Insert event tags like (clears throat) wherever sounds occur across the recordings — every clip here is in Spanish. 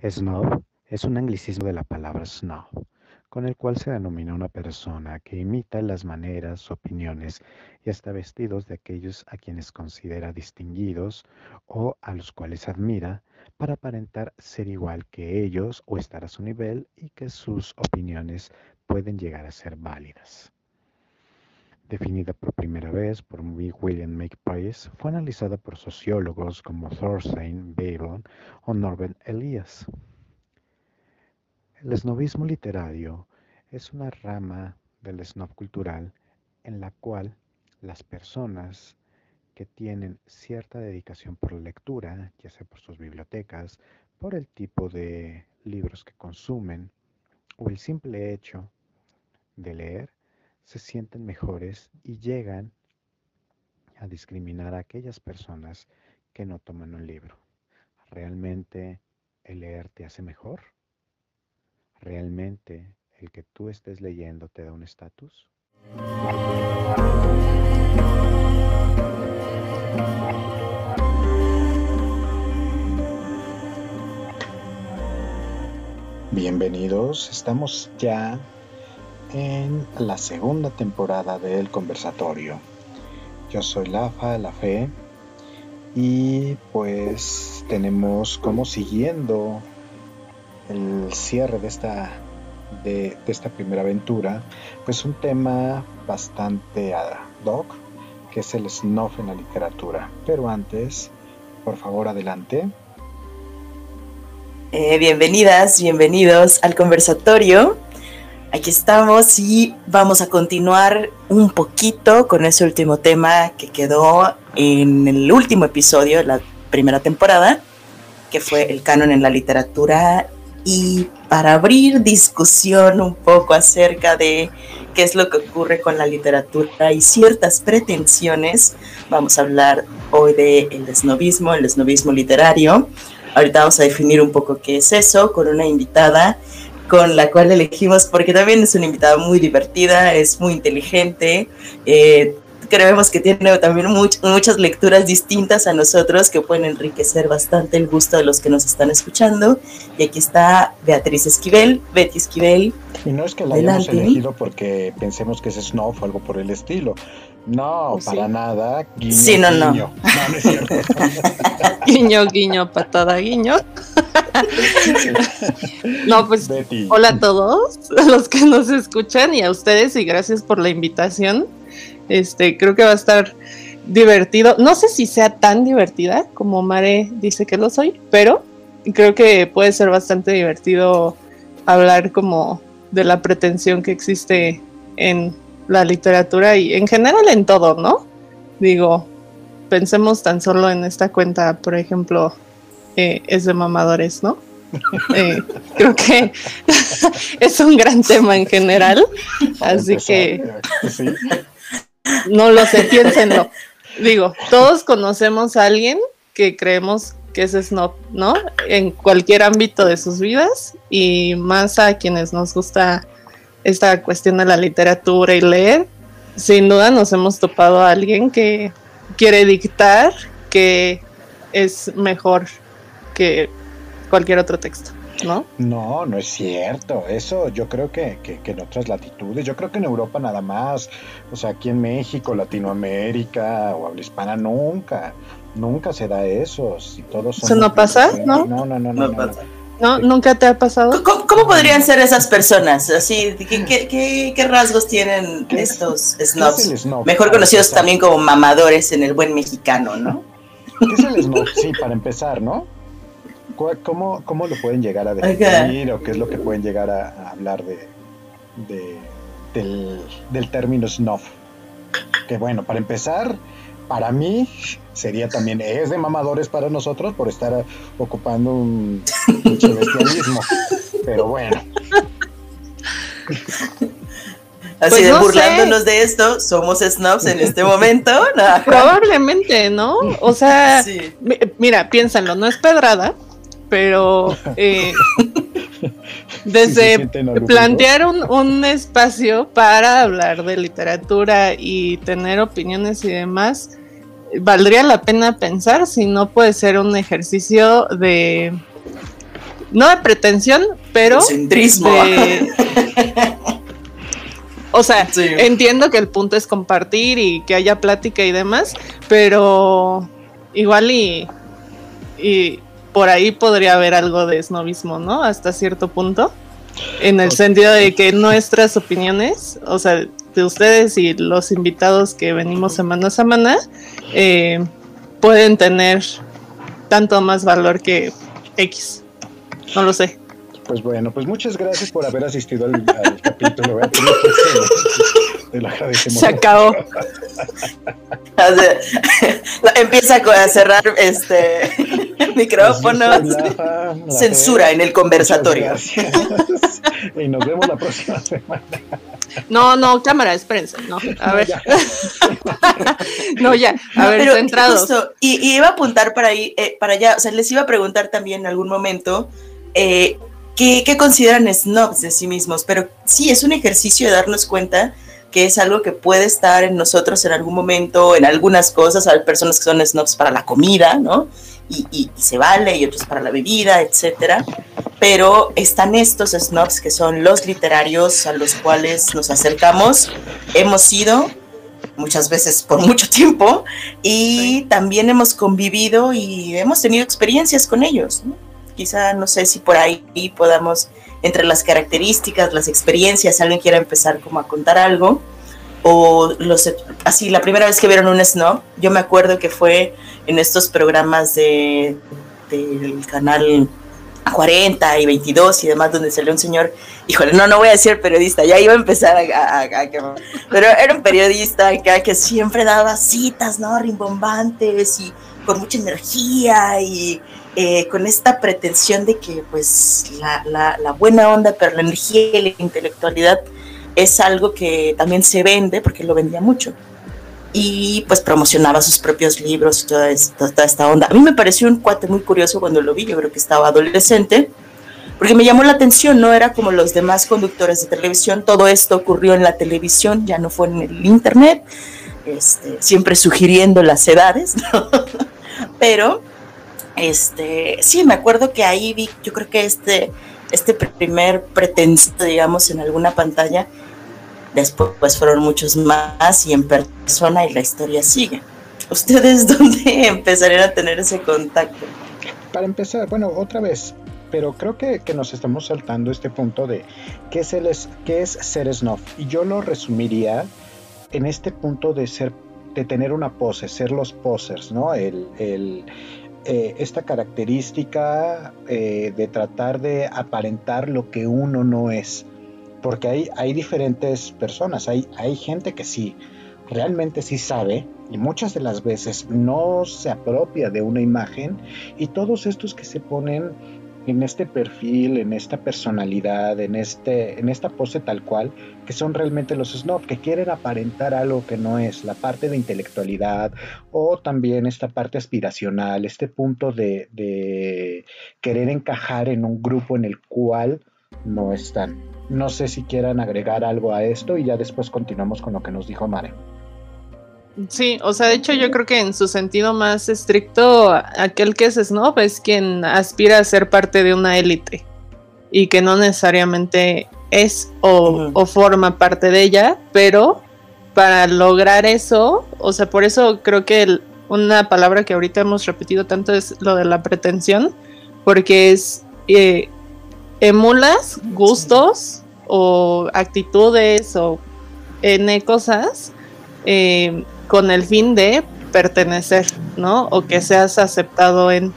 Snob es un anglicismo de la palabra snob, con el cual se denomina una persona que imita las maneras, opiniones y hasta vestidos de aquellos a quienes considera distinguidos o a los cuales admira para aparentar ser igual que ellos o estar a su nivel y que sus opiniones pueden llegar a ser válidas definida por primera vez por William Makepeace, fue analizada por sociólogos como Thorstein Veblen o Norbert Elias. El esnovismo literario es una rama del snob cultural en la cual las personas que tienen cierta dedicación por la lectura, ya sea por sus bibliotecas, por el tipo de libros que consumen o el simple hecho de leer, se sienten mejores y llegan a discriminar a aquellas personas que no toman un libro. ¿Realmente el leer te hace mejor? ¿Realmente el que tú estés leyendo te da un estatus? Bienvenidos, estamos ya en la segunda temporada del conversatorio. Yo soy Lafa, la fe, y pues tenemos como siguiendo el cierre de esta, de, esta primera aventura, pues un tema bastante ad hoc, que es el snuff en la literatura. Pero antes, por favor, adelante. Eh, bienvenidas, bienvenidos al conversatorio. Aquí estamos y vamos a continuar un poquito con ese último tema que quedó en el último episodio de la primera temporada, que fue el canon en la literatura. Y para abrir discusión un poco acerca de qué es lo que ocurre con la literatura y ciertas pretensiones, vamos a hablar hoy de el esnovismo, el esnovismo literario. Ahorita vamos a definir un poco qué es eso con una invitada con la cual elegimos porque también es una invitada muy divertida, es muy inteligente. Eh, creemos que tiene también muchas lecturas distintas a nosotros que pueden enriquecer bastante el gusto de los que nos están escuchando. Y aquí está Beatriz Esquivel, Betty Esquivel. Y no es que la hayamos elegido porque pensemos que es snob o algo por el estilo. No, oh, para nada. Guiño, sí, no, no. No, no es cierto. (laughs) guiño, guiño, patada, guiño. (laughs) no, pues hola a todos los que nos escuchan y a ustedes y gracias por la invitación. Este, creo que va a estar divertido. No sé si sea tan divertida como Mare dice que lo soy, pero creo que puede ser bastante divertido hablar como de la pretensión que existe en la literatura y en general en todo, ¿no? Digo, pensemos tan solo en esta cuenta, por ejemplo, eh, es de mamadores, ¿no? (laughs) Eh, creo que (laughs) es un gran tema en general, así que no lo sé, piénsenlo. Digo, todos conocemos a alguien que creemos que es snob, ¿no? En cualquier ámbito de sus vidas y más a quienes nos gusta esta cuestión de la literatura y leer, sin duda nos hemos topado a alguien que quiere dictar que es mejor que cualquier otro texto. ¿No? No, no es cierto. Eso yo creo que, que, en otras latitudes, yo creo que en Europa nada más, o sea, aquí en México, Latinoamérica o habla hispana, nunca, nunca se da eso. Si todos ¿Eso no pasa? ¿No? No, no, no, no. no, ¿No? ¿Nunca te ha pasado? ¿Cómo, podrían ser esas personas? Así, ¿qué, rasgos tienen estos snobs? Mejor conocidos también como mamadores en el buen mexicano, ¿no? ¿Qué es el snob? Sí, para empezar, ¿no? ¿Cómo, cómo lo pueden llegar a definir o qué es lo que pueden llegar a, hablar de, del, del término snob? Que bueno, para empezar, para mí sería también, es de mamadores para nosotros por estar ocupando un mucho bestialismo. Pero bueno. Así pues de burlándonos de esto, somos snobs en este momento. (laughs) Probablemente, ¿no? O sea, mira, piénsalo, no es pedrada, pero eh, (laughs) desde plantear un, un, espacio para hablar de literatura y tener opiniones y demás, valdría la pena pensar si no puede ser un ejercicio de no de pretensión, pero de, (laughs) o sea, entiendo que el punto es compartir y que haya plática y demás, pero igual y, y por ahí podría haber algo de snobismo, ¿no? Hasta cierto punto. En el sentido de que nuestras opiniones, o sea, de ustedes y los invitados que venimos semana a semana, eh, pueden tener tanto más valor que X. No lo sé. Pues bueno, pues muchas gracias por haber asistido al, (laughs) capítulo. Se acabó. (laughs) (laughs) Empieza a cerrar este micrófonos. Censura en el conversatorio. y nos vemos la próxima semana. No, no, cámara, espérense. No, a ver. no, ya, a ver, centrados. y, iba a apuntar para ahí, eh, para allá, o sea, les iba a preguntar también en algún momento. Eh, ¿qué, ¿Qué consideran snobs de sí mismos? Pero sí, es un ejercicio de darnos cuenta que es algo que puede estar en nosotros en algún momento, en algunas cosas. Hay personas que son snobs para la comida, ¿no? Y, se vale, y otros para la bebida, etcétera. Pero están estos snobs que son los literarios a los cuales nos acercamos. Hemos sido muchas veces por mucho tiempo y también hemos convivido y hemos tenido experiencias con ellos. Quizá no sé si por ahí podamos entre las características, las experiencias, alguien quiera empezar como a contar algo, o los, así, la primera vez que vieron un snob, yo me acuerdo que fue en estos programas de, del canal 40 y 22 y demás, donde salió un señor, híjole, no, no voy a decir periodista, ya iba a empezar a, a, pero era un periodista acá que siempre daba citas, ¿no? Rimbombantes y con mucha energía y eh, con esta pretensión de que pues la, la, buena onda, pero la energía y la intelectualidad es algo que también se vende, porque lo vendía mucho. Y pues promocionaba sus propios libros y toda esta, toda esta onda. A mí me pareció un cuate muy curioso cuando lo vi, yo creo que estaba adolescente, porque me llamó la atención, no era como los demás conductores de televisión, todo esto ocurrió en la televisión, ya no fue en el internet, este, siempre sugiriendo las edades, (laughs) pero este, sí, me acuerdo que ahí vi, yo creo que este, este primer pretenso, digamos, en alguna pantalla, después pues, fueron muchos más y en persona y la historia sigue. ¿Ustedes (laughs) dónde empezarían a tener ese contacto? Para empezar, bueno, otra vez, pero creo que, nos estamos saltando este punto de qué es, el, qué es ser snuff. Y yo lo resumiría en este punto de ser de tener una pose, ser los posers, ¿no? El, el, eh, esta característica eh, de tratar de aparentar lo que uno no es. Porque hay, hay diferentes personas, hay, hay gente que sí, realmente sí sabe y muchas de las veces no se apropia de una imagen y todos estos que se ponen en este perfil, en esta personalidad, en, este, en esta pose tal cual, que son realmente los snob, que quieren aparentar algo que no es, la parte de intelectualidad o también esta parte aspiracional, este punto de, de querer encajar en un grupo en el cual no están. No sé si quieran agregar algo a esto y ya después continuamos con lo que nos dijo Mare. Sí, o sea, de hecho yo creo que en su sentido más estricto, aquel que es snob es quien aspira a ser parte de una élite y que no necesariamente es o, forma parte de ella, pero para lograr eso, o sea, por eso creo que una palabra que ahorita hemos repetido tanto es lo de la pretensión, porque es eh, emulas gustos o actitudes o n cosas. Eh, con el fin de pertenecer, ¿no? O que seas aceptado en.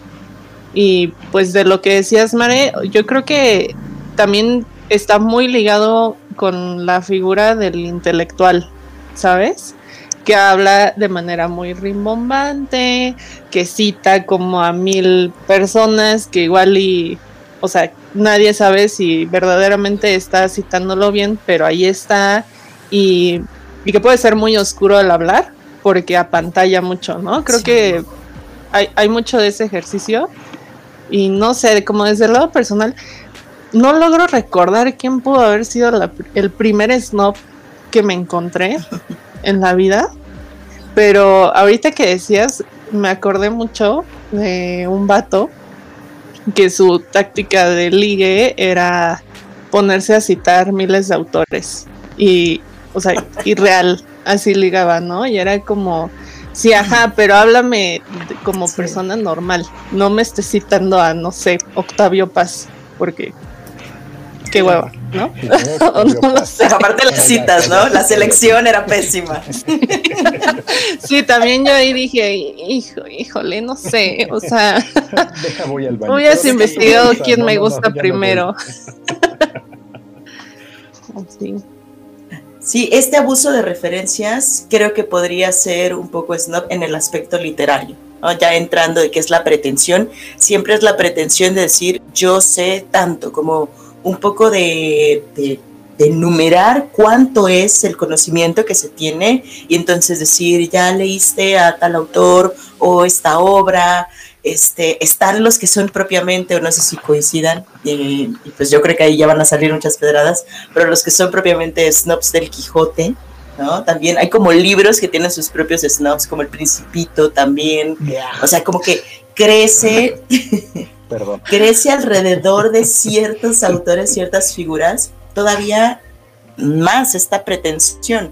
Y pues de lo que decías, Mare, yo creo que también está muy ligado con la figura del intelectual, ¿sabes? Que habla de manera muy rimbombante, que cita como a mil personas, que igual y, o sea, nadie sabe si verdaderamente está citándolo bien, pero ahí está, y, y que puede ser muy oscuro al hablar, porque apantalla mucho, ¿no? Creo que hay, mucho de ese ejercicio y no sé, como desde el lado personal, no logro recordar quién pudo haber sido el primer snob que me encontré (laughs) en la vida, pero ahorita que decías, me acordé mucho de un vato que su táctica de ligue era ponerse a citar miles de autores y, o sea, irreal, (laughs) así ligaba, ¿no? Y era como, sí, ajá, pero háblame como persona normal, no me estés citando a, no sé, Octavio Paz, porque qué hueva, ¿no? (laughs) no, sé. Aparte las citas, ¿no? La selección era pésima. (laughs) sí, también yo ahí dije, hijo, híjole, no sé, o sea, (laughs) Deja, voy al baño. Hubieras investigado quién me gusta primero. sí. Sí, este abuso de referencias creo que podría ser un poco snob en el aspecto literario. ya entrando de qué es la pretensión, siempre es la pretensión de decir yo sé tanto, como un poco de, de, enumerar cuánto es el conocimiento que se tiene y entonces decir ya leíste a tal autor o esta obra este, están los que son propiamente, o no sé si coincidan, y, pues yo creo que ahí ya van a salir muchas pedradas, pero los que son propiamente snobs del Quijote, ¿no? También hay como libros que tienen sus propios snobs, como El Principito también, o sea, como que crece, (laughs) crece alrededor de ciertos autores, ciertas figuras, todavía más esta pretensión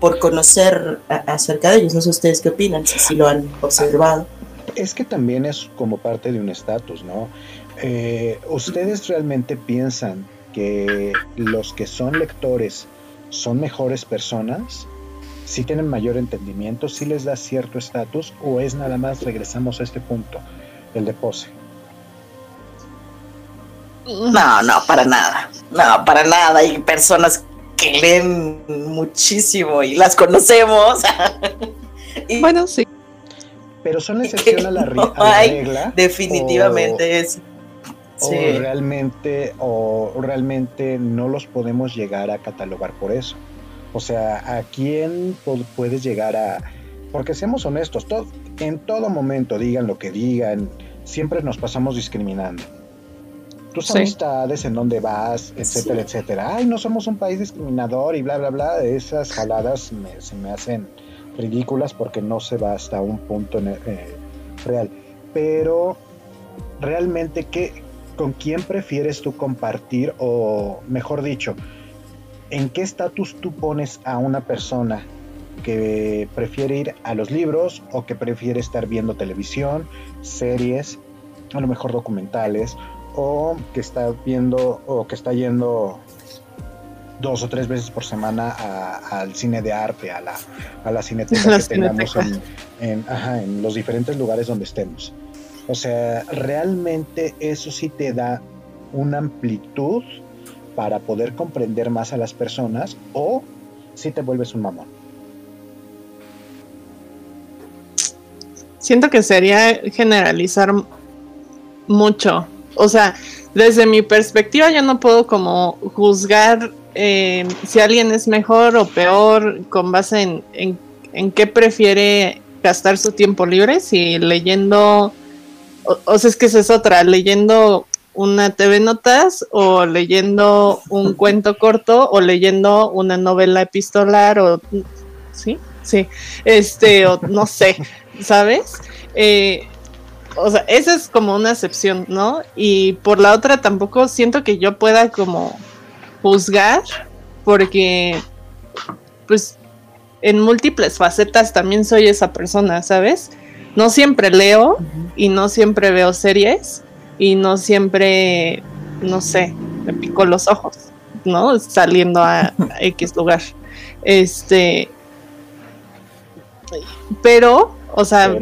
por conocer acerca de ellos. No sé ustedes qué opinan, si lo han observado. Es que también es como parte de un estatus, ¿no? Eh, ¿Ustedes realmente piensan que los que son lectores son mejores personas? ¿Si tienen mayor entendimiento? ¿Si les da cierto estatus? ¿O es nada más, regresamos a este punto, el de pose? No, no, para nada. No, para nada. Hay personas que leen muchísimo y las conocemos. (laughs) bueno, sí. Pero son la excepción a la, (laughs) regla. Definitivamente es. O realmente, o realmente no los podemos llegar a catalogar por eso. O sea, ¿a quién puedes llegar a...? Porque seamos honestos, todo, en todo momento, digan lo que digan, siempre nos pasamos discriminando. Tus amistades, en dónde vas, etcétera, etcétera. Ay, no somos un país discriminador y bla, bla, bla. Esas jaladas se me hacen ridículas porque no se va hasta un punto eh, real. Pero realmente, ¿qué, ¿con quién prefieres tú compartir? O mejor dicho, ¿en qué estatus tú pones a una persona que prefiere ir a los libros o que prefiere estar viendo televisión, series, a lo mejor documentales, o que está viendo o que está yendo dos o tres veces por semana al cine de arte, a la, a la (laughs) cineteca que tengamos en, en, los diferentes lugares donde estemos. O sea, realmente eso sí te da una amplitud para poder comprender más a las personas o si te vuelves un mamón. Siento que sería generalizar mucho. O sea, desde mi perspectiva yo no puedo como juzgar eh, si alguien es mejor o peor con base en, en, qué prefiere gastar su tiempo libre, si leyendo, o, sea, es que esa es otra, leyendo una TV Notas o leyendo un (laughs) cuento corto o leyendo una novela epistolar o sí, sí, este, o no sé, (laughs) ¿sabes? Eh, o sea, esa es como una excepción, ¿no? Y por la otra tampoco siento que yo pueda como juzgar porque pues en múltiples facetas también soy esa persona, ¿sabes? No siempre leo y no siempre veo series y no siempre, no sé, me pico los ojos, ¿no? Saliendo a, (laughs) X lugar. Este, pero, o sea,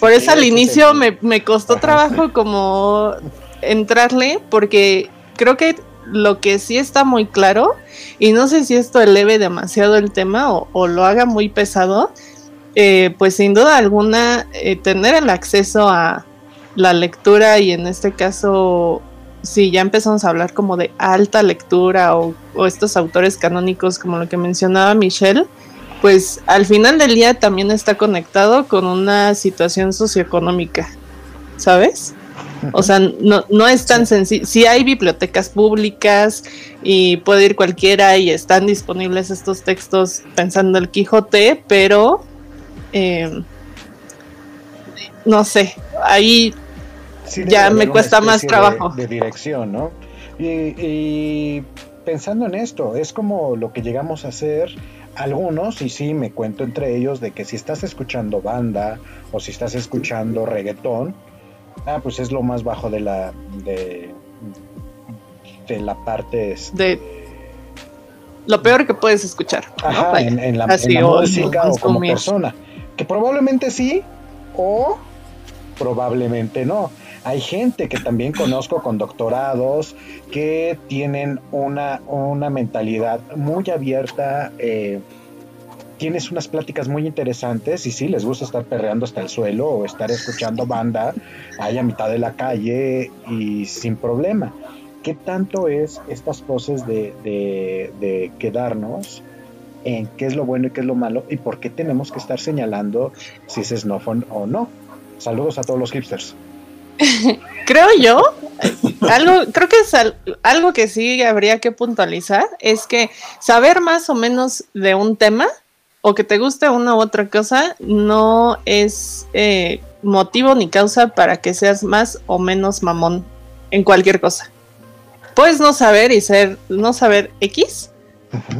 por eso al inicio me, me costó trabajo como entrarle porque creo que lo que sí está muy claro, y no sé si esto eleve demasiado el tema o, lo haga muy pesado, eh, pues sin duda alguna eh, tener el acceso a la lectura y en este caso, si ya empezamos a hablar como de alta lectura o, o estos autores canónicos como lo que mencionaba Michelle, pues al final del día también está conectado con una situación socioeconómica, ¿sabes? O sea, no, no es tan sencillo. Sí hay bibliotecas públicas y puede ir cualquiera y están disponibles estos textos pensando el Quijote, pero em, no sé, ahí ya me cuesta más trabajo. De, dirección, ¿no? Y, pensando en esto, es como lo que llegamos a hacer algunos, y sí, me cuento entre ellos, de que si estás escuchando banda o si estás escuchando reggaetón, ah, pues es lo más bajo de la, de, de la parte... Este, de lo peor que puedes escuchar. Ajá, en, la, música o, como persona. Que probablemente sí o probablemente no. Hay gente que también conozco con doctorados que tienen una, una mentalidad muy abierta. Eh, tienes unas pláticas muy interesantes y sí, les gusta estar perreando hasta el suelo o estar escuchando (laughs) banda ahí a mitad de la calle y sin problema. ¿Qué tanto es estas poses de, quedarnos en qué es lo bueno y qué es lo malo y por qué tenemos que estar señalando si es snowphone o no? Saludos a todos los hipsters. (laughs) creo yo, algo, creo que es algo que sí habría que puntualizar, es que saber más o menos de un tema o que te guste una u otra cosa no es eh, motivo ni causa para que seas más o menos mamón en cualquier cosa puedes no saber y ser, no saber X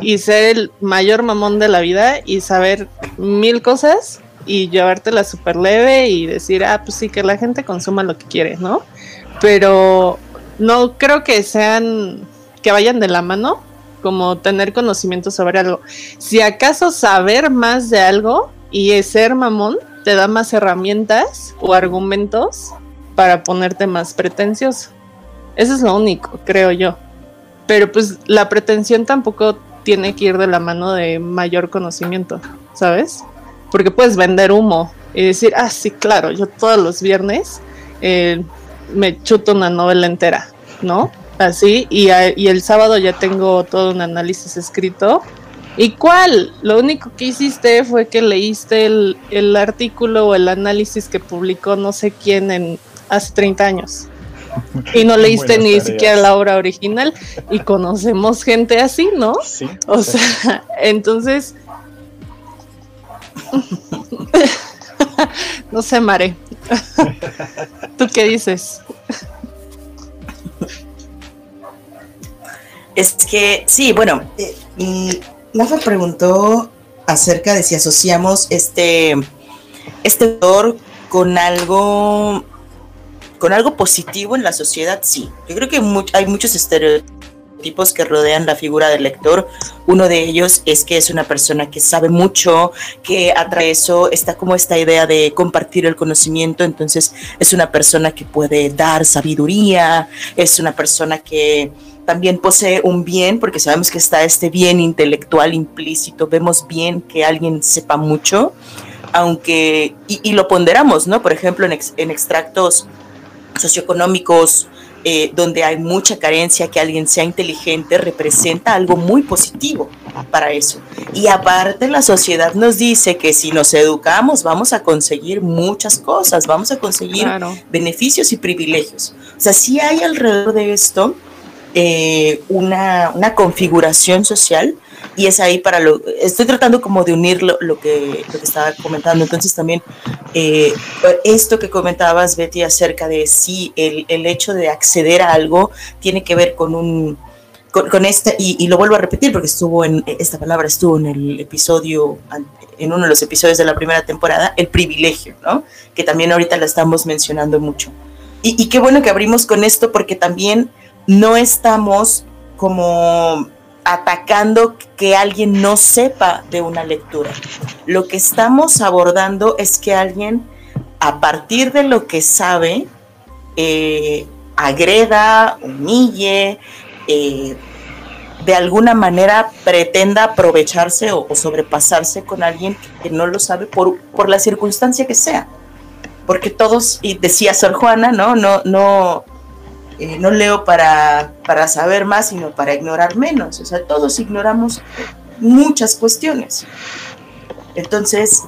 y ser el mayor mamón de la vida y saber mil cosas y llevártela súper leve y decir, ah, pues sí, que la gente consuma lo que quiere, ¿no? Pero no creo que sean, que vayan de la mano, como tener conocimiento sobre algo. Si acaso saber más de algo y ser mamón te da más herramientas o argumentos para ponerte más pretencioso. Eso es lo único, creo yo. Pero pues la pretensión tampoco tiene que ir de la mano de mayor conocimiento, ¿sabes? Porque puedes vender humo y decir, ah, sí, claro, yo todos los viernes eh, me chuto una novela entera, ¿no? Así, y, y, el sábado ya tengo todo un análisis escrito. ¿Y cuál? Lo único que hiciste fue que leíste el, el artículo o el análisis que publicó no sé quién en hace 30 años y no (laughs) leíste ni siquiera la obra original y conocemos gente así, ¿no? Sí. O sea, entonces (laughs) no sé, Mare. (laughs) ¿Tú qué dices? Es que, sí, bueno, eh, preguntó acerca de si asociamos este, este autor con algo con algo positivo en la sociedad, sí. Yo creo que hay muchos estereotipos que rodean la figura del lector. Uno de ellos es que es una persona que sabe mucho, que a través de eso está como esta idea de compartir el conocimiento, entonces es una persona que puede dar sabiduría, es una persona que también posee un bien, porque sabemos que está este bien intelectual implícito, vemos bien que alguien sepa mucho, aunque, y, lo ponderamos, ¿no? Por ejemplo, en extractos socioeconómicos eh, donde hay mucha carencia, que alguien sea inteligente, representa algo muy positivo para eso. Y aparte la sociedad nos dice que si nos educamos vamos a conseguir muchas cosas, vamos a conseguir beneficios y privilegios. O sea, si hay alrededor de esto eh, una, una configuración social y es ahí para lo, estoy tratando como de unir lo, que, lo que estaba comentando, entonces también eh, esto que comentabas, Betty, acerca de si el, el, hecho de acceder a algo tiene que ver con un, con, esta, y, y, lo vuelvo a repetir porque estuvo en, esta palabra estuvo en el episodio, en uno de los episodios de la primera temporada, el privilegio, ¿no? Que también ahorita la estamos mencionando mucho. Y, y qué bueno que abrimos con esto porque también no estamos como atacando que alguien no sepa de una lectura. Lo que estamos abordando es que alguien, a partir de lo que sabe, eh, agreda, humille, eh, de alguna manera pretenda aprovecharse o, sobrepasarse con alguien que no lo sabe por, por la circunstancia que sea. Porque todos, y decía Sor Juana, ¿no? No, no, eh, no leo para, para saber más, sino para ignorar menos. O sea, todos ignoramos muchas cuestiones. Entonces,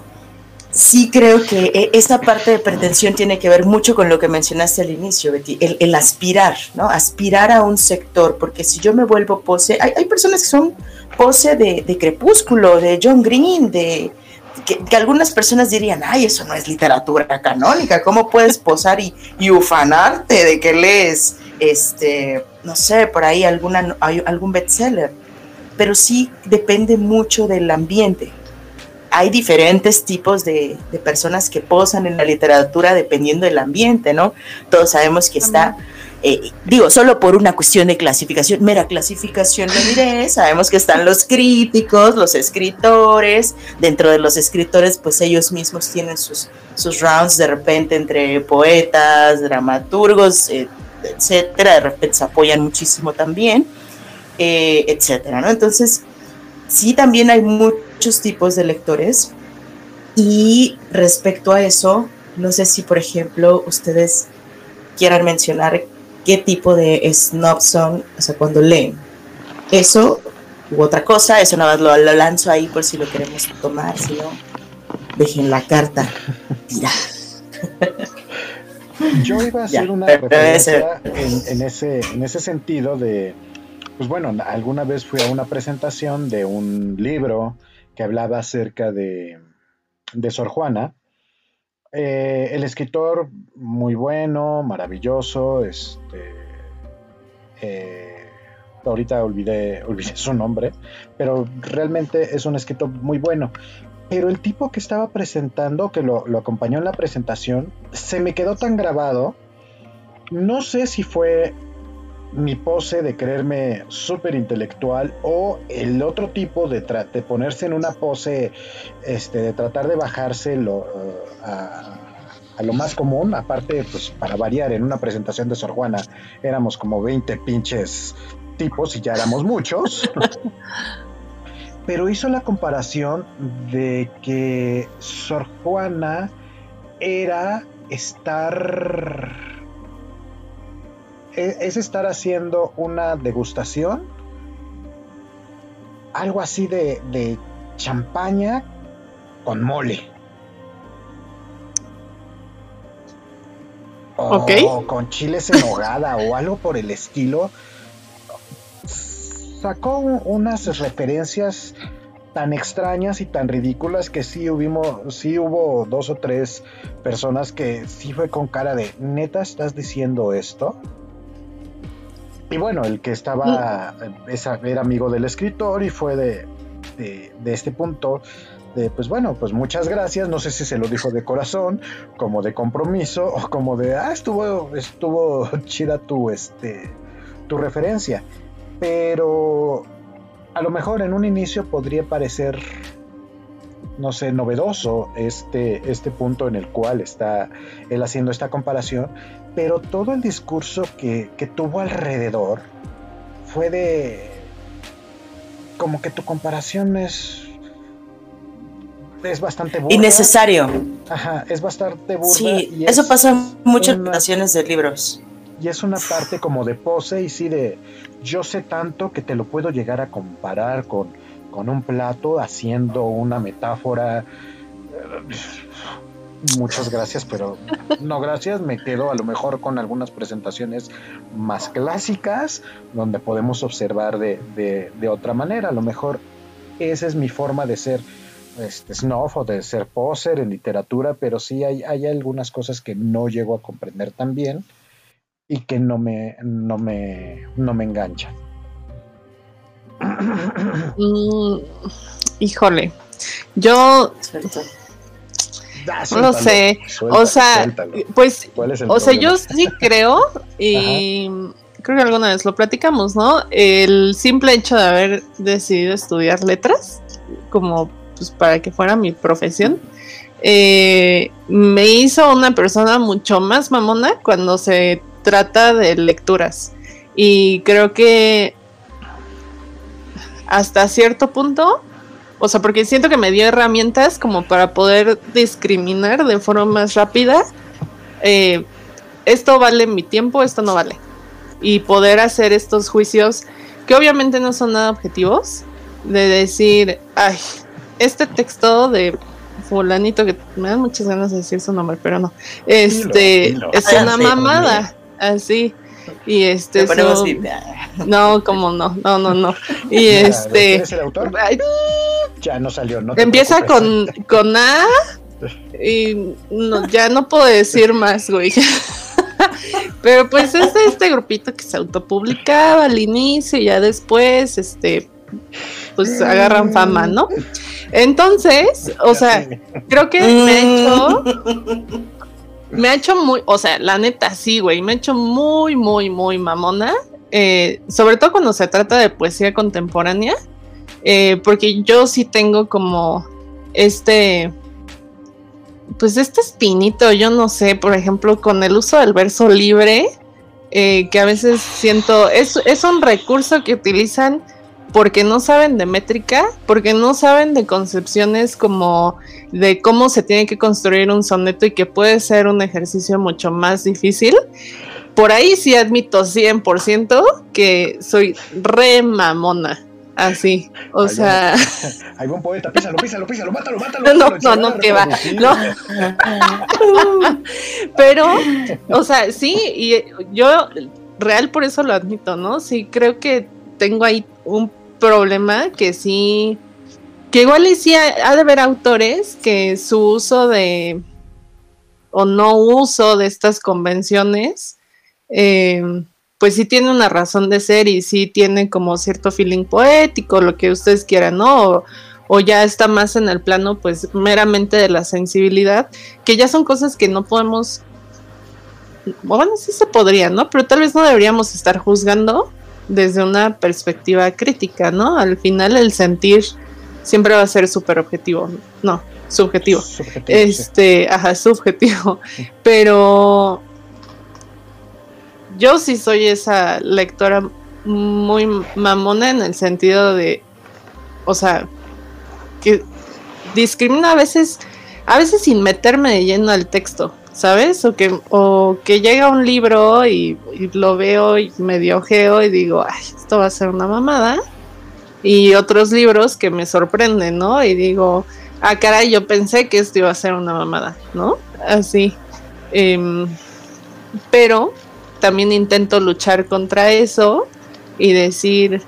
sí creo que e, esa parte de pretensión tiene que ver mucho con lo que mencionaste al inicio, Betty, el, aspirar, ¿no? Aspirar a un sector, porque si yo me vuelvo pose, hay, hay personas que son pose de, de, Crepúsculo, de John Green, de, que, algunas personas dirían, ay, eso no es literatura canónica, ¿cómo puedes posar y, y ufanarte de que lees, este, no sé, por ahí alguna, algún bestseller? Pero sí depende mucho del ambiente. Hay diferentes tipos de, de, personas que posan en la literatura dependiendo del ambiente, ¿no? Todos sabemos que está eh, digo, solo por una cuestión de clasificación, mera clasificación lo diré, sabemos que están los críticos, los escritores, dentro de los escritores pues ellos mismos tienen sus, sus rounds de repente entre poetas, dramaturgos, eh, etcétera, de repente se apoyan muchísimo también, eh, etcétera, ¿no? Entonces, sí también hay muchos tipos de lectores y respecto a eso, no sé si por ejemplo ustedes quieran mencionar qué tipo de snob son, o sea, cuando leen. Eso u otra cosa, eso nada más lo, lanzo ahí por si lo queremos tomar, si no, dejen la carta tira. Yo iba a hacer una referencia en, ese, en ese sentido de, pues bueno, alguna vez fui a una presentación de un libro que hablaba acerca de, de Sor Juana, eh, el escritor, muy bueno, maravilloso, este, eh, ahorita olvidé, olvidé (laughs) su nombre, pero realmente es un escritor muy bueno. Pero el tipo que estaba presentando, que lo, lo acompañó en la presentación, se me quedó tan grabado. No sé si fue mi pose de creerme súper intelectual o el otro tipo de, de, ponerse en una pose, este, de tratar de bajarse lo, uh, a, a, lo más común, aparte, pues para variar, en una presentación de Sor Juana éramos como 20 pinches tipos y ya éramos muchos. (laughs) Pero hizo la comparación de que Sor Juana era estar es, estar haciendo una degustación, algo así de, de champaña con mole. O con chiles en hogada o algo por el estilo. Sacó unas referencias tan extrañas y tan ridículas que sí, hubimos, sí hubo dos o tres personas que sí fue con cara de, neta, ¿estás diciendo esto? Y bueno, el que estaba, era amigo del escritor y fue de, de, este punto de, pues bueno, pues muchas gracias, no sé si se lo dijo de corazón, como de compromiso, o como de, ah, estuvo, estuvo (laughs) chida tu, este, tu referencia, pero a lo mejor en un inicio podría parecer, no sé, novedoso este, este punto en el cual está él haciendo esta comparación, pero todo el discurso que, tuvo alrededor fue de como que tu comparación es es bastante burda. Innecesario. Ajá, es bastante burda. Sí, eso pasa en muchas ocasiones de libros. Y es una parte como de pose y sí de yo sé tanto que te lo puedo llegar a comparar con, con un plato haciendo una metáfora muchas gracias, pero no gracias, me quedo a lo mejor con algunas presentaciones más clásicas donde podemos observar de, otra manera. A lo mejor esa es mi forma de ser este, snuff o de ser poser en literatura, pero sí hay, hay algunas cosas que no llego a comprender tan bien y que no me, no me, no me enganchan. Mm, híjole, yo no lo sé. o sea, pues, o sea, yo sí (laughs) creo y creo que alguna vez lo platicamos, ¿no? El simple hecho de haber decidido estudiar letras, como pues para que fuera mi profesión, eh, me hizo una persona mucho más mamona cuando se trata de lecturas. Y creo que hasta cierto punto o sea, porque siento que me dio herramientas como para poder discriminar de forma más rápida. Eh, esto vale mi tiempo, esto no vale. Y poder hacer estos juicios que obviamente no son nada objetivos. De decir, ay, este texto de fulanito que me dan muchas ganas de decir su nombre, pero no. Este es una mamada. Así. Y este. No, como no, no, no, no. (laughs) Y este. el autor? Ya no salió, ¿no? Empieza con, con A (laughs) y ya no puedo decir más, güey. (laughs) Pero pues es este grupito que se autopublicaba al inicio y ya después, este, pues agarran fama, ¿no? Entonces, o sea, creo que me ha hecho, me ha hecho muy, o sea, la neta sí, güey, me ha hecho muy, muy, muy mamona, eh, sobre todo cuando se trata de poesía contemporánea, eh, porque yo sí tengo como este, pues este espinito, yo no sé, por ejemplo, con el uso del verso libre, eh, que a veces siento, es, es un recurso que utilizan porque no saben de métrica, porque no saben de concepciones como de cómo se tiene que construir un soneto y que puede ser un ejercicio mucho más difícil. Por ahí sí admito 100% que soy re mamona. Así, o sea. (laughs) Hay un poeta, písalo, písalo, písalo, mátalo, mátalo. No, no, no, que va. No. (laughs) Pero, (laughs) o sea, sí, y yo real por eso lo admito, ¿no? Sí, creo que tengo ahí un problema que sí, que igual y sí ha, de haber autores que su uso de, o no uso de estas convenciones, eh, pues sí tiene una razón de ser y sí tiene como cierto feeling poético, lo que ustedes quieran, ¿no? O, ya está más en el plano, pues meramente de la sensibilidad, que ya son cosas que no podemos, bueno, sí se podría, ¿no? Pero tal vez no deberíamos estar juzgando desde una perspectiva crítica, ¿no? Al final el sentir siempre va a ser súper objetivo, no, subjetivo. este, ajá, subjetivo. (laughs) Pero yo sí soy esa lectora muy mamona en el sentido de, o sea, que discrimina a veces, a veces sin meterme de lleno al texto. ¿Sabes? O que, o que llega un libro y, lo veo y medio ojeo y digo, ay, esto va a ser una mamada. Y otros libros que me sorprenden, ¿no? Y digo, ah, caray, yo pensé que esto iba a ser una mamada, ¿no? Así. Em, pero también intento luchar contra eso y decir,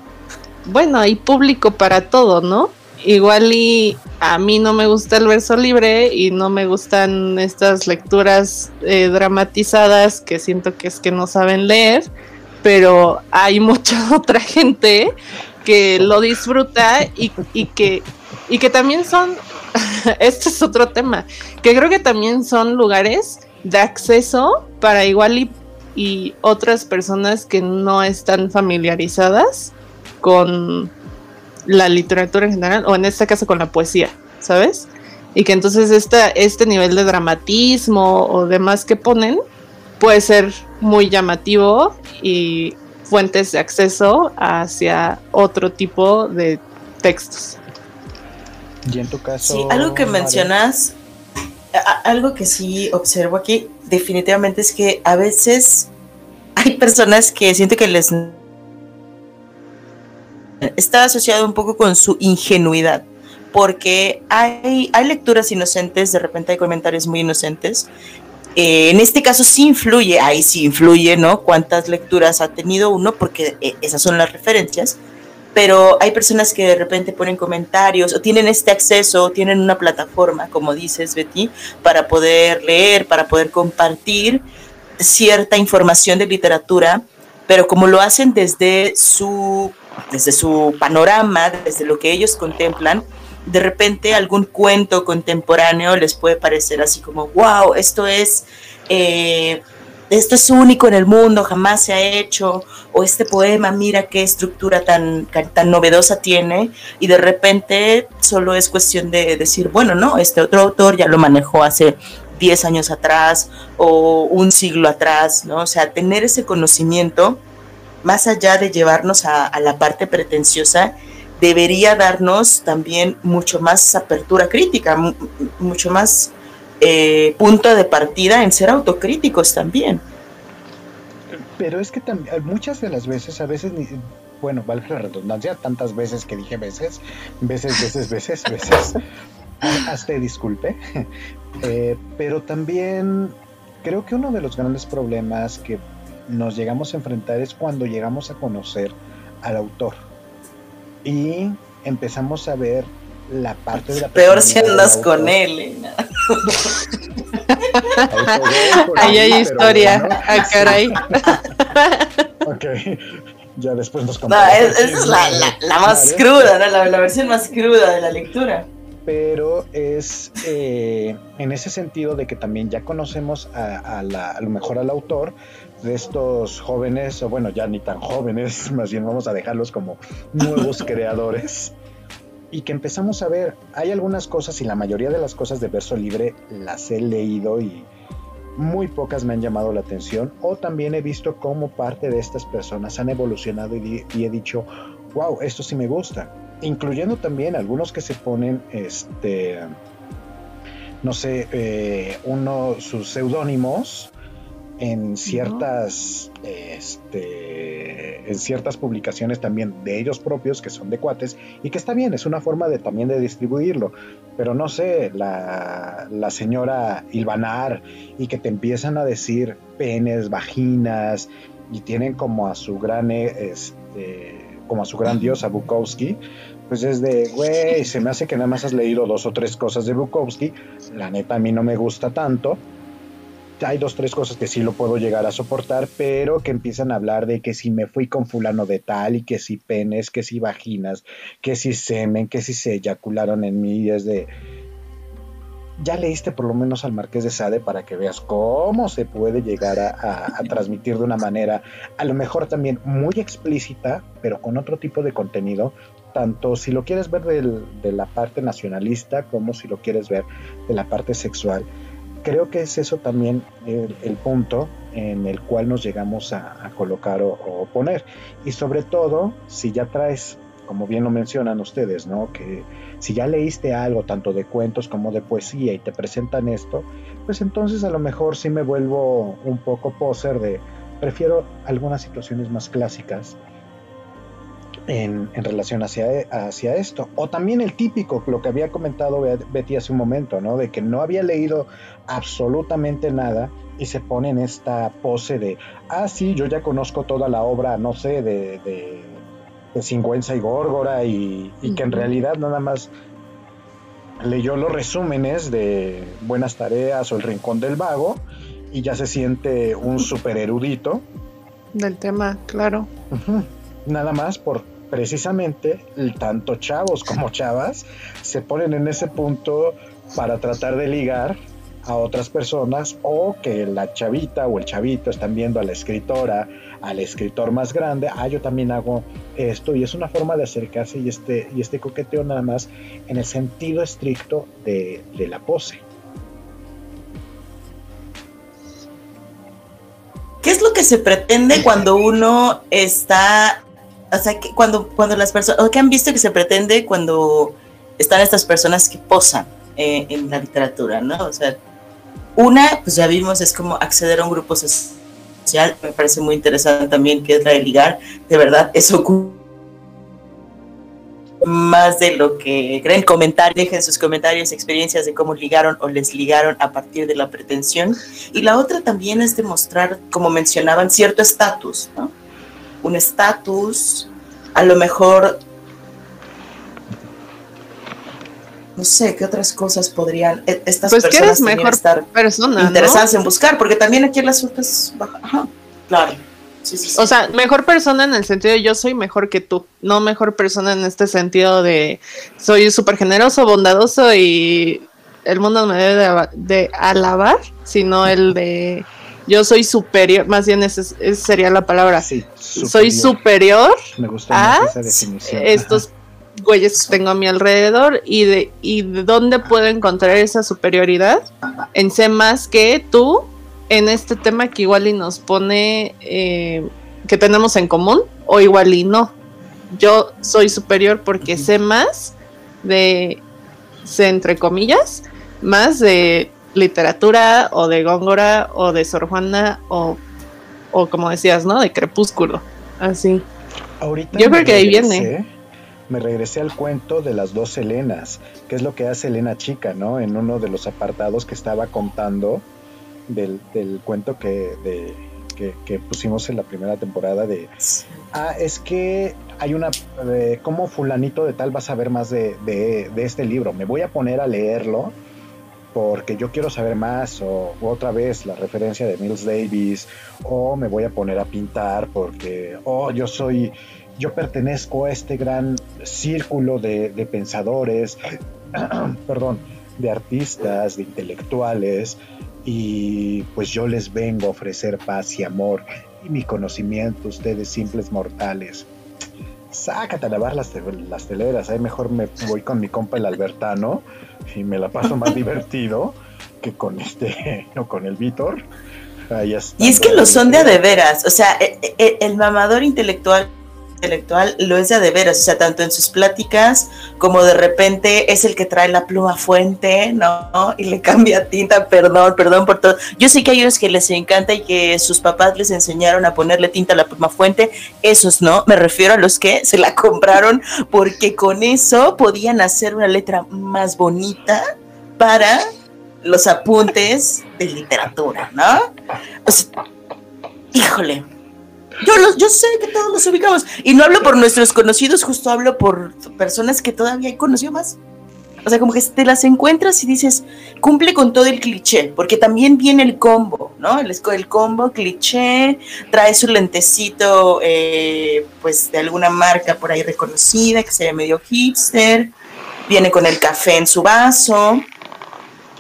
bueno, hay público para todo, ¿no? Igual y a mí no me gusta el verso libre y no me gustan estas lecturas eh, dramatizadas que siento que es que no saben leer, pero hay mucha (laughs) otra gente que lo disfruta y, que, y que también son, (laughs) este es otro tema, que creo que también son lugares de acceso para igual y, y otras personas que no están familiarizadas con la literatura en general, o en este caso con la poesía, ¿sabes? Y que entonces este nivel de dramatismo o demás que ponen puede ser muy llamativo y fuentes de acceso hacia otro tipo de textos. Y en tu caso. Sí, algo que mencionas, algo que sí observo aquí, definitivamente es que a veces hay personas que siento que les está asociado un poco con su ingenuidad, porque hay, hay lecturas inocentes, de repente hay comentarios muy inocentes. Eh, en este caso sí influye, ahí sí influye, ¿no? Cuántas lecturas ha tenido uno, porque eh, esas son las referencias. Pero hay personas que de repente ponen comentarios o tienen este acceso, o tienen una plataforma, como dices, Betty, para poder leer, para poder compartir cierta información de literatura, pero como lo hacen desde su desde su panorama, desde lo que ellos contemplan, de repente algún cuento contemporáneo les puede parecer así como, wow, esto es, eh, esto es único en el mundo, jamás se ha hecho, o este poema, mira qué estructura tan, tan novedosa tiene, y de repente solo es cuestión de decir, bueno, no, este otro autor ya lo manejó hace 10 años atrás o un siglo atrás, ¿no? O sea, tener ese conocimiento más allá de llevarnos a, la parte pretenciosa, debería darnos también mucho más apertura crítica, mucho más eh, punto de partida en ser autocríticos también. Pero es que también, muchas de las veces, a veces, bueno, vale la redundancia, tantas veces que dije veces, veces, veces, veces, veces, (laughs) hasta disculpe, (laughs) eh, pero también creo que uno de los grandes problemas que nos llegamos a enfrentar es cuando llegamos a conocer al autor y empezamos a ver la parte de la Peor si andas con él. ¿eh? (laughs) Ahí hay historia. Ah, caray. (laughs) ok. Ya después nos contamos. No, esa es la, más cruda, la, versión más cruda de la lectura. Pero es eh, en ese sentido de que también ya conocemos a, a, lo mejor al autor de estos jóvenes, o bueno, ya ni tan jóvenes, (laughs) más bien vamos a dejarlos como nuevos (laughs) creadores y que empezamos a ver, hay algunas cosas y la mayoría de las cosas de verso libre las he leído y muy pocas me han llamado la atención o también he visto cómo parte de estas personas han evolucionado y, he dicho, wow, esto sí me gusta, incluyendo también algunos que se ponen, este, no sé, eh, uno, sus seudónimos en ciertas, este, en ciertas publicaciones también de ellos propios, que son de cuates, y que está bien, es una forma de también de distribuirlo. Pero no sé, la, la señora Ilvanar, y que te empiezan a decir penes, vaginas, y tienen como a su gran, este, como a su gran dios, a Bukowski, pues es de, güey, se me hace que nada más has leído dos o tres cosas de Bukowski, la neta a mí no me gusta tanto, hay dos, tres cosas que sí lo puedo llegar a soportar, pero que empiezan a hablar de que si me fui con fulano de tal y que si penes, que si vaginas, que si semen, que si se eyacularon en mí, y es de... Ya leíste por lo menos al Marqués de Sade para que veas cómo se puede llegar a, transmitir de una manera, a lo mejor también muy explícita, pero con otro tipo de contenido, tanto si lo quieres ver de la parte nacionalista como si lo quieres ver de la parte sexual creo que es eso también el, punto en el cual nos llegamos a, colocar o, poner. Y sobre todo, si ya traes, como bien lo mencionan ustedes, ¿no? Que si ya leíste algo tanto de cuentos como de poesía y te presentan esto, pues entonces a lo mejor sí me vuelvo un poco poser de prefiero algunas situaciones más clásicas en, relación hacia, hacia esto. O también el típico, lo que había comentado Betty hace un momento, ¿no? De que no había leído absolutamente nada y se pone en esta pose de, ah, sí, yo ya conozco toda la obra, no sé, de, de, de y Górgora y, que en realidad nada más leyó los resúmenes de Buenas Tareas o El Rincón del Vago y ya se siente un super erudito. Del tema, claro. Nada más por precisamente tanto chavos como (laughs) chavas se ponen en ese punto para tratar de ligar a otras personas o que la chavita o el chavito están viendo a la escritora, al escritor más grande, ah, yo también hago esto y es una forma de acercarse y este, y este coqueteo nada más en el sentido estricto de, de la pose. ¿Qué es lo que se pretende cuando uno está o sea, que cuando, cuando las personas, o que han visto que se pretende cuando están estas personas que posan eh, en la literatura, ¿no? O sea, una, pues ya vimos, es como acceder a un grupo social, me parece muy interesante también, que es la de ligar, de verdad, eso más de lo que creen comentar, dejen sus comentarios, experiencias de cómo ligaron o les ligaron a partir de la pretensión. Y la otra también es demostrar, como mencionaban, cierto estatus, ¿no? Un estatus, a lo mejor, no sé, qué otras cosas podrían e, estas pues personas mejor estar persona, interesadas en buscar, porque también aquí el asunto es, ajá, claro. O sea, mejor persona en el sentido de yo soy mejor que tú, no mejor persona en este sentido de soy súper generoso, bondadoso y el mundo me debe de alabar, sino el de yo soy superior, más bien esa, sería la palabra. Sí, soy superior Me gusta a esa definición. estos güeyes que tengo a mi alrededor y de, y de dónde puedo encontrar esa superioridad en sé más que tú en este tema que igual y nos pone eh, que tenemos en común o igual y no. Yo soy superior porque sé más de, sé entre comillas, más de literatura o de Góngora o de Sor Juana o, o como decías, ¿no? De Crepúsculo. Así. Ahorita Yo creo que ahí viene. Me regresé al cuento de las dos Helenas, que es lo que hace Elena Chica, ¿no? En uno de los apartados que estaba contando del, del cuento que, de, que, que, pusimos en la primera temporada de... Ah, es que hay una, eh, como fulanito de tal va a saber más de, de, este libro? Me voy a poner a leerlo porque yo quiero saber más, o, otra vez la referencia de Mills Davis, o me voy a poner a pintar porque, oh, yo soy, yo pertenezco a este gran círculo de, de pensadores, (clears throat) perdón, de artistas, de intelectuales, y pues yo les vengo a ofrecer paz y amor y mi conocimiento, ustedes simples mortales. Sácate a lavar las, las teleras, ahí mejor me voy con mi compa el Albertano y me la paso más (laughs) divertido que con este (laughs) o con el Víctor. Y es que lo son de a de veras, o sea, e, e, el mamador intelectual intelectual lo es de veras, o sea, tanto en sus pláticas como de repente es el que trae la pluma fuente, ¿no? Y le cambia tinta, perdón, perdón por todo. Yo sé que hay unos que les encanta y que sus papás les enseñaron a ponerle tinta a la pluma fuente, esos no, me refiero a los que se la compraron porque con eso podían hacer una letra más bonita para los apuntes de literatura, ¿no? híjole, yo, yo sé que todos los ubicamos. Y no hablo por nuestros conocidos, justo hablo por personas que todavía he conocido más. O sea, como que te las encuentras y dices, cumple con todo el cliché, porque también viene el combo, ¿no? El, el combo, cliché, trae su lentecito, eh, pues de alguna marca por ahí reconocida, que se ve medio hipster, viene con el café en su vaso,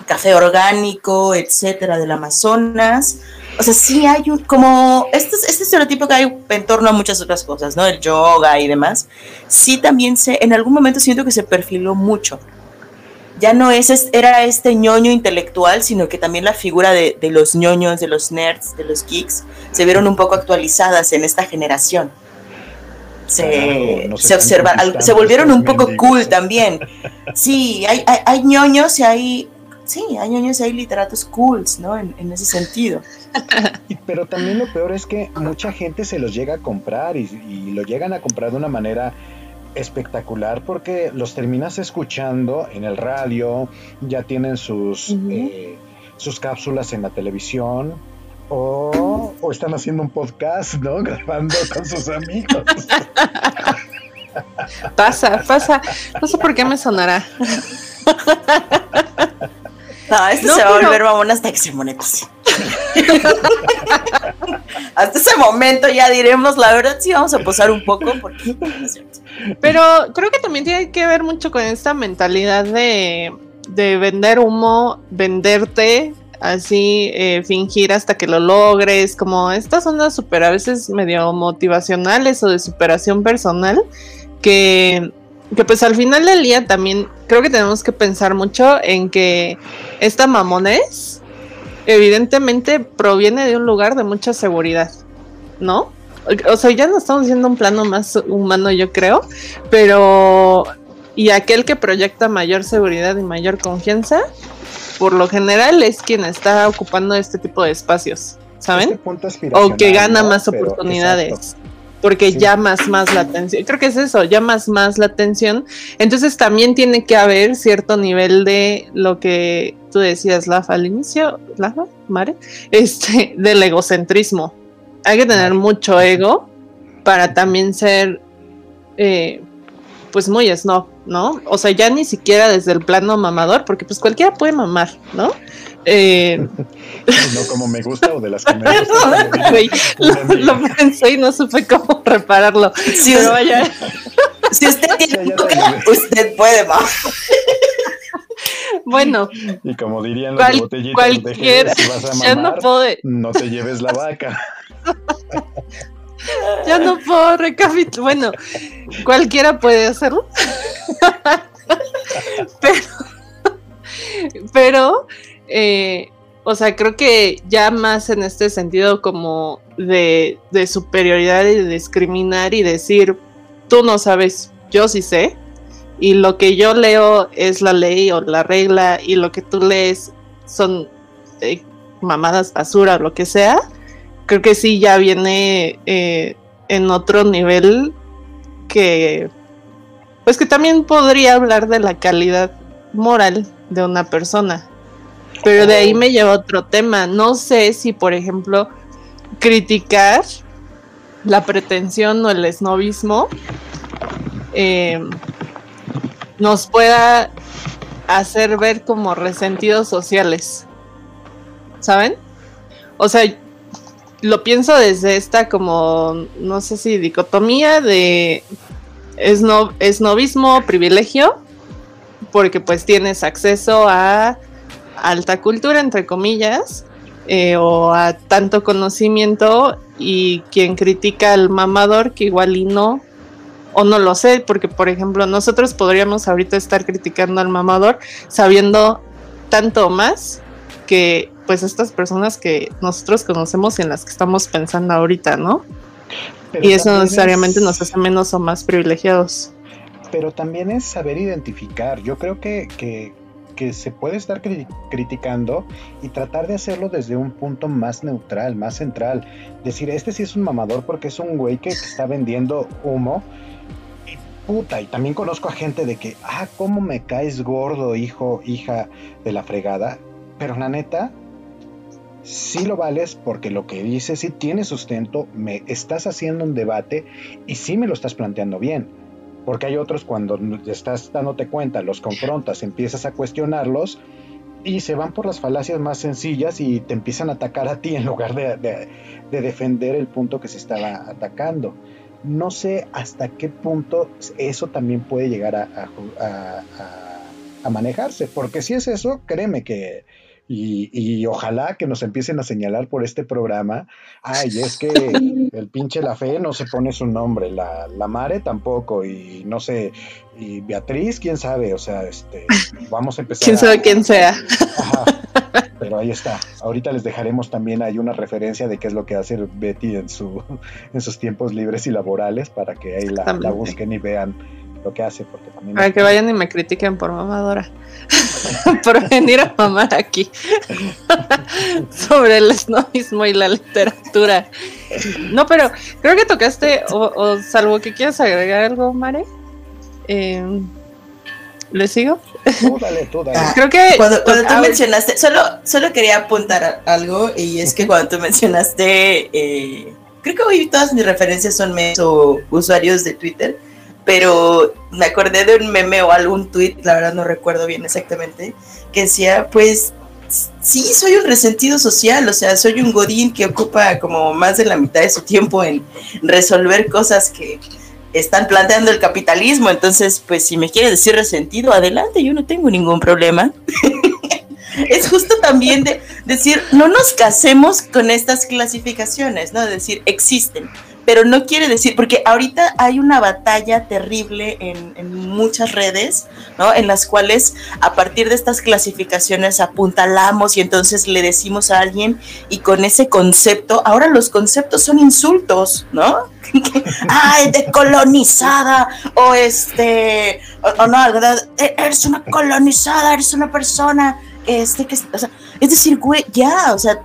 café orgánico, etcétera, del Amazonas o sea, sí hay un, como este, este estereotipo que hay en torno a muchas otras cosas, ¿no? El yoga y demás. Sí también se, en algún momento siento que se perfiló mucho. Ya no es, era este ñoño intelectual, sino que también la figura de, de los ñoños, de los nerds, de los geeks, se vieron un poco actualizadas en esta generación. Se, se observan, se volvieron un poco cool también. Sí, hay, hay, hay ñoños y hay sí, hay años hay literatos cools, ¿no? En, ese sentido. pero también lo peor es que mucha gente se los llega a comprar y, lo llegan a comprar de una manera espectacular porque los terminas escuchando en el radio, ya tienen sus, eh, sus cápsulas en la televisión o, o, están haciendo un podcast, ¿no? (laughs) Grabando con sus amigos. pasa, pasa. No sé por qué me sonará. (laughs) No, (laughs) esto se va a volver mamón hasta que se monetice. (laughs) hasta ese momento ya diremos, la verdad sí vamos a posar un poco porque Pero creo que también tiene que ver mucho con esta mentalidad de, vender humo, venderte, así eh, fingir hasta que lo logres, como estas ondas super a veces medio motivacionales o de superación personal que que pues al final del día también creo que tenemos que pensar mucho en que esta mamones evidentemente proviene de un lugar de mucha seguridad, ¿no? O sea, ya no estamos haciendo un plano más humano, yo creo, pero y aquel que proyecta mayor seguridad y mayor confianza, por lo general es quien está ocupando este tipo de espacios, ¿saben? Este o que gana más oportunidades porque llamas más la atención. Creo que es eso, llamas más la atención. Entonces también tiene que haber cierto nivel de lo que tú decías, Lafa, al inicio, Lafa, Mare, este, (laughs) del egocentrismo. Hay que tener mucho ego para también ser, eh, pues muy snob, ¿no? O sea, ya ni siquiera desde el plano mamador, porque pues cualquiera puede mamar, ¿no? Eh, no como me gusta o de las que me gustan. (laughs) lo, pensé y no supe cómo repararlo. Si, Pero vaya. si usted tiene usted puede mamar. Bueno, y como dirían los cual, botellitos cualquier, si vas a mamar, no, puedo... no te lleves la vaca. (laughs) ya no puedo recapitular. Bueno, cualquiera puede hacerlo. (laughs) pero, pero eh, o sea, creo que ya más en este sentido como de, superioridad y de discriminar y decir, tú no sabes, yo sí sé, y lo que yo leo es la ley o la regla y lo que tú lees son eh, mamadas basura o lo que sea, creo que sí ya viene eh, en otro nivel que, pues que también podría hablar de la calidad moral de una persona. Pero de ahí me lleva otro tema. No sé si, por ejemplo, criticar la pretensión o el esnovismo eh, nos pueda hacer ver como resentidos sociales. ¿Saben? O sea, lo pienso desde esta como, no sé si dicotomía de es esnovismo, privilegio, porque pues tienes acceso a alta cultura, entre comillas, eh, o a tanto conocimiento y quien critica al mamador que igual y no, o no lo sé, porque por ejemplo nosotros podríamos ahorita estar criticando al mamador sabiendo tanto más que pues estas personas que nosotros conocemos y en las que estamos pensando ahorita, ¿no? y eso necesariamente nos hace menos o más privilegiados. Pero también es saber identificar. Yo creo que, que, que se puede estar criticando y tratar de hacerlo desde un punto más neutral, más central. Decir, este sí es un mamador porque es un güey que está vendiendo humo. Y puta, y también conozco a gente de que, ah, cómo me caes gordo, hijo, hija de la fregada. Pero la neta, sí lo vales porque lo que dices sí tiene sustento, me estás haciendo un debate y sí me lo estás planteando bien porque hay otros cuando estás dándote cuenta, los confrontas, empiezas a cuestionarlos y se van por las falacias más sencillas y te empiezan a atacar a ti en lugar de, defender el punto que se estaba atacando. No sé hasta qué punto eso también puede llegar a manejarse, porque si es eso, créeme que y, ojalá que nos empiecen a señalar por este programa. Ay, es que el pinche La Fe no se pone su nombre, la, la Mare tampoco, y no sé, y Beatriz, quién sabe, o sea, este, vamos a empezar. Quién sabe quién sea. pero ahí está. Ahorita les dejaremos también hay una referencia de qué es lo que hace Betty en, su, en sus tiempos libres y laborales para que ahí la, la busquen y vean lo que hace, porque también... Para que vayan y me critiquen por mamadora, (laughs) por venir a mamar aquí (laughs) sobre el esnovismo y la literatura. No, pero creo que tocaste, o, salvo que quieras agregar algo, Mare. Eh, ¿Le sigo? Tú dale, tú dale. Creo que cuando, cuando tú mencionaste, solo, solo quería apuntar algo, y es que cuando tú mencionaste, eh, creo que hoy todas mis referencias son o usuarios de Twitter pero me acordé de un meme o algún tweet, la verdad no recuerdo bien exactamente, que decía, pues sí, soy un resentido social, o sea, soy un godín que ocupa como más de la mitad de su tiempo en resolver cosas que están planteando el capitalismo, entonces, pues si me quiere decir resentido, adelante, yo no tengo ningún problema. (laughs) es justo también de decir, no nos casemos con estas clasificaciones, ¿no? De decir, existen pero no quiere decir, porque ahorita hay una batalla terrible en, muchas redes, ¿no? En las cuales a partir de estas clasificaciones apuntalamos y entonces le decimos a alguien y con ese concepto, ahora los conceptos son insultos, ¿no? (laughs) Ay, decolonizada, o este, o, no, e, eres una colonizada, eres una persona, este, que, o sea, es decir, güey, ya, o sea,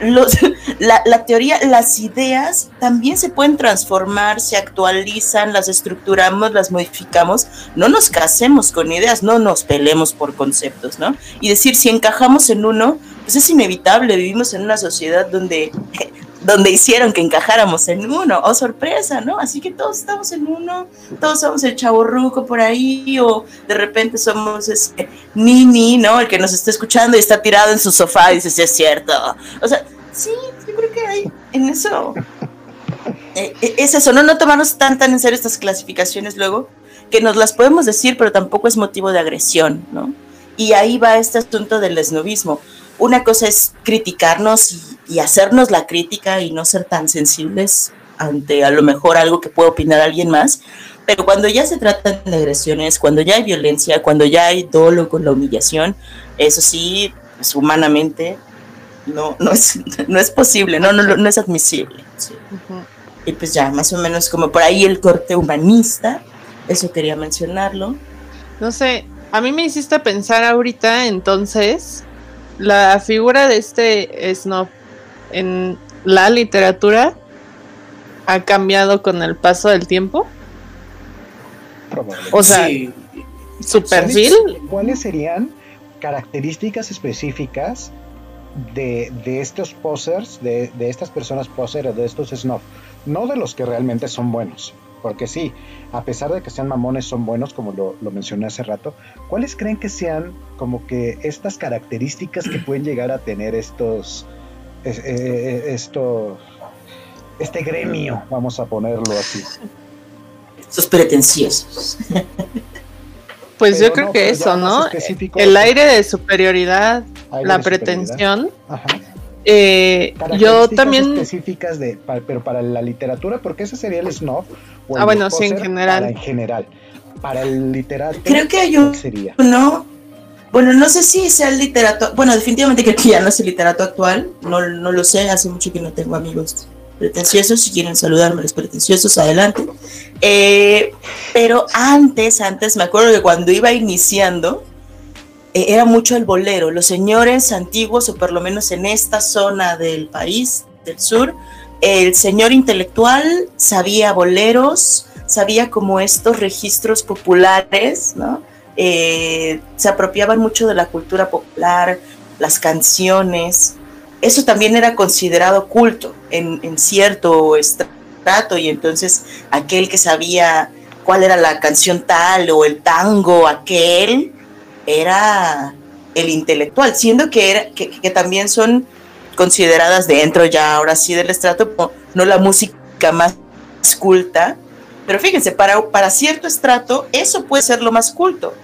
los, (laughs) la, la, teoría, las ideas también se pueden transformar, se actualizan, las estructuramos, las modificamos. No nos casemos con ideas, no nos pelemos por conceptos, ¿no? Y decir, si encajamos en uno, pues es inevitable, vivimos en una sociedad donde donde hicieron que encajáramos en uno, oh sorpresa, ¿no? Así que todos estamos en uno, todos somos el chaborruco por ahí, o de repente somos ese Nini, ¿no? El que nos está escuchando y está tirado en su sofá y dice, sí, es cierto. O sea, sí, yo creo que hay en eso. Eh, eh, es eso, ¿no? No tomarnos tan, tan en serio estas clasificaciones luego, que nos las podemos decir, pero tampoco es motivo de agresión, ¿no? Y ahí va este asunto del esnovismo una cosa es criticarnos y, hacernos la crítica y no ser tan sensibles ante a lo mejor algo que puede opinar alguien más, pero cuando ya se tratan de agresiones, cuando ya hay violencia, cuando ya hay dolo con la humillación, eso sí, pues, humanamente no, no, es, (laughs) no es posible, no, no, no es admisible. Y pues ya, más o menos como por ahí el corte humanista, eso quería mencionarlo. No sé, a mí me hiciste pensar ahorita entonces la figura de este snob en la literatura ha cambiado con el paso del tiempo. O sea, su perfil. ¿Cuáles serían características específicas de, estos posers, de, estas personas posers, de estos snob? No de los que realmente son buenos, porque sí, a pesar de que sean mamones, son buenos, como lo, mencioné hace rato. ¿Cuáles creen que sean como que estas características que pueden llegar a tener estos, eh, esto, este gremio, vamos a ponerlo así? Estos pretenciosos. Pues yo creo que eso, ¿no? El aire de superioridad, la pretensión. Eh, yo también. específicas de, pero para la literatura, porque ese sería el snob. ah, bueno, sí, en general. en general. Para el literato. Creo que hay un. Sería? No. Bueno, no sé si sea el literato. Bueno, definitivamente creo que ya no es el literato actual. No, no lo sé, hace mucho que no tengo amigos pretenciosos. Si quieren saludarme, los pretenciosos, adelante. Eh, pero antes, antes, me acuerdo que cuando iba iniciando, eh, era mucho el bolero. Los señores antiguos, o por lo menos en esta zona del país, del sur, el señor intelectual sabía boleros, sabía como estos registros populares, ¿no? Eh, se apropiaban mucho de la cultura popular, las canciones. Eso también era considerado culto en, en cierto estrato y entonces aquel que sabía cuál era la canción tal o el tango aquel, era el intelectual, siendo que, era, que, también son consideradas dentro ya ahora sí del estrato, no la música más culta, pero fíjense, para, para cierto estrato eso puede ser lo más culto,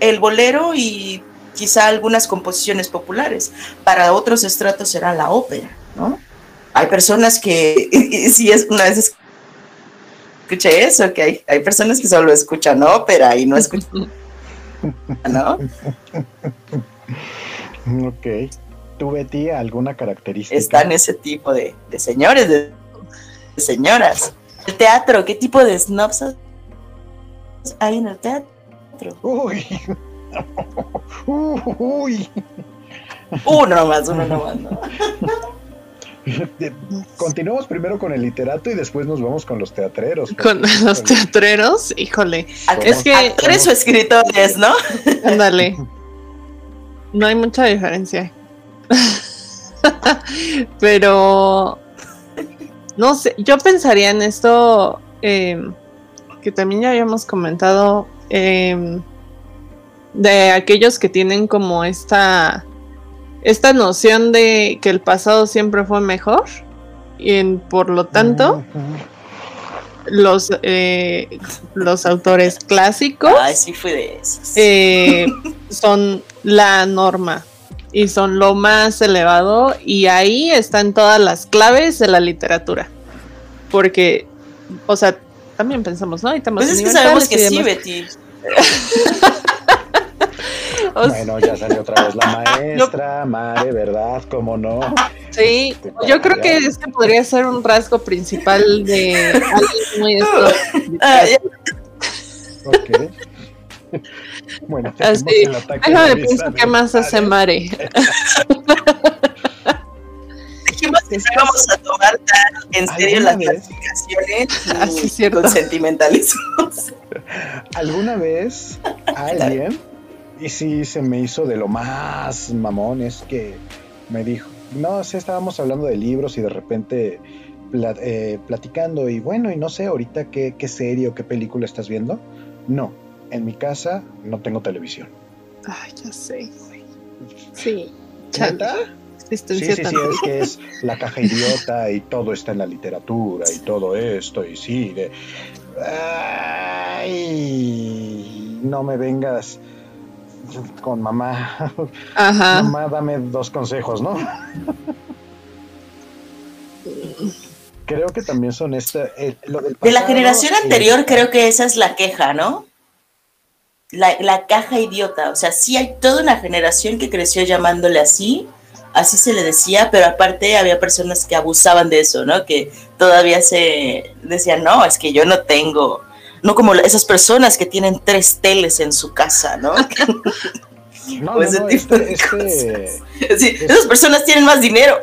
el bolero y quizá algunas composiciones populares, para otros estratos será la ópera, ¿no? Hay personas que, (laughs) si es una vez escuché eso, que hay, hay personas que solo escuchan ópera y no escuchan (laughs) ¿no? (laughs) ok. ¿Tú, Betty, alguna característica? Están ese tipo de, señores, de, señoras. El teatro, ¿qué tipo de snobs hay en el teatro? Uy. (laughs) Uy. Uno más, uno nomás, ¿no? (laughs) Continuamos primero con el literato y después nos vamos con los teatreros. Con los teatreros, híjole. Es que actores o escritores, ¿no? (laughs) Ándale. No hay mucha diferencia. (laughs) Pero no sé, yo pensaría en esto em, que también ya habíamos comentado em, de aquellos que tienen como esta esta noción de que el pasado siempre fue mejor y por lo tanto los eh, los autores clásicos eh, son la norma y son lo más elevado y ahí están todas las claves de la literatura. Porque o sea también pensamos no y pues es que sabemos que sí Betty (laughs) bueno, ya salió otra vez la (laughs) maestra, madre, ¿verdad? ¿Cómo no? Sí, este, yo creo que este podría ser un rasgo principal de alguien muy esto. (laughs) Ah, ok. (laughs) Bueno, así. Déjame pensar qué más hace Mare. Dijimos que vamos a tomar tan en serio las clasificaciones así cierto. con sentimentalismos. ¿Alguna vez alguien y sí se me hizo de lo más mamón, es que me dijo, no sé, estábamos hablando de libros y de repente eh, platicando y bueno, y no sé ahorita qué, qué serie o qué película estás viendo. No, en mi casa no tengo televisión. Ay, ya sé, Sí. ¿Chata? Sí, sí, sí, es que es la caja idiota y todo está en la literatura y todo esto y sí, de... Ay, no me vengas con mamá. Ajá. Mamá, dame dos consejos, ¿no? creo que también son esta. de la generación anterior, creo que esa es la queja, ¿no? La, la, caja idiota. O sea, sí hay toda una generación que creció llamándole así, así se le decía, pero aparte había personas que abusaban de eso, ¿no? Que todavía se decían, no, es que yo no tengo no como esas personas que tienen tres teles en su casa, ¿no? (laughs) (laughs) No, ese tipo de este, (laughs) sí, esas personas tienen más dinero.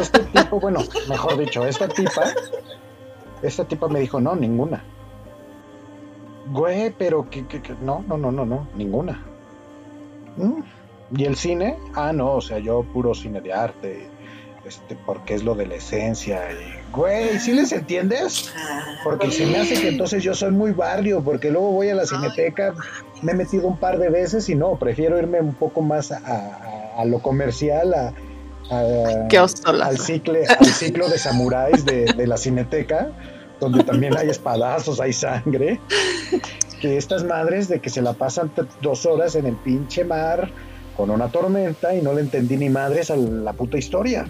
Este tipo, bueno, mejor dicho, esta tipa, esta tipa me dijo, no, ninguna. Güey, pero que, no, no, no, no, no, ninguna. ¿Mm? ¿Y el cine? Ah, no, o sea, yo puro cine de arte, este, porque es lo de la esencia. Y, güey, ¿sí les entiendes? Porque se me hace que entonces yo soy muy barrio, porque luego voy a la cineteca, me he metido un par de veces y no, prefiero irme un poco más a, lo comercial, a, al, ciclo, al ciclo de samuráis de, de la cineteca, donde también hay espadazos, hay sangre. Que estas madres de que se la pasan dos horas en el pinche mar con una tormenta y no le entendí ni madres a la puta historia.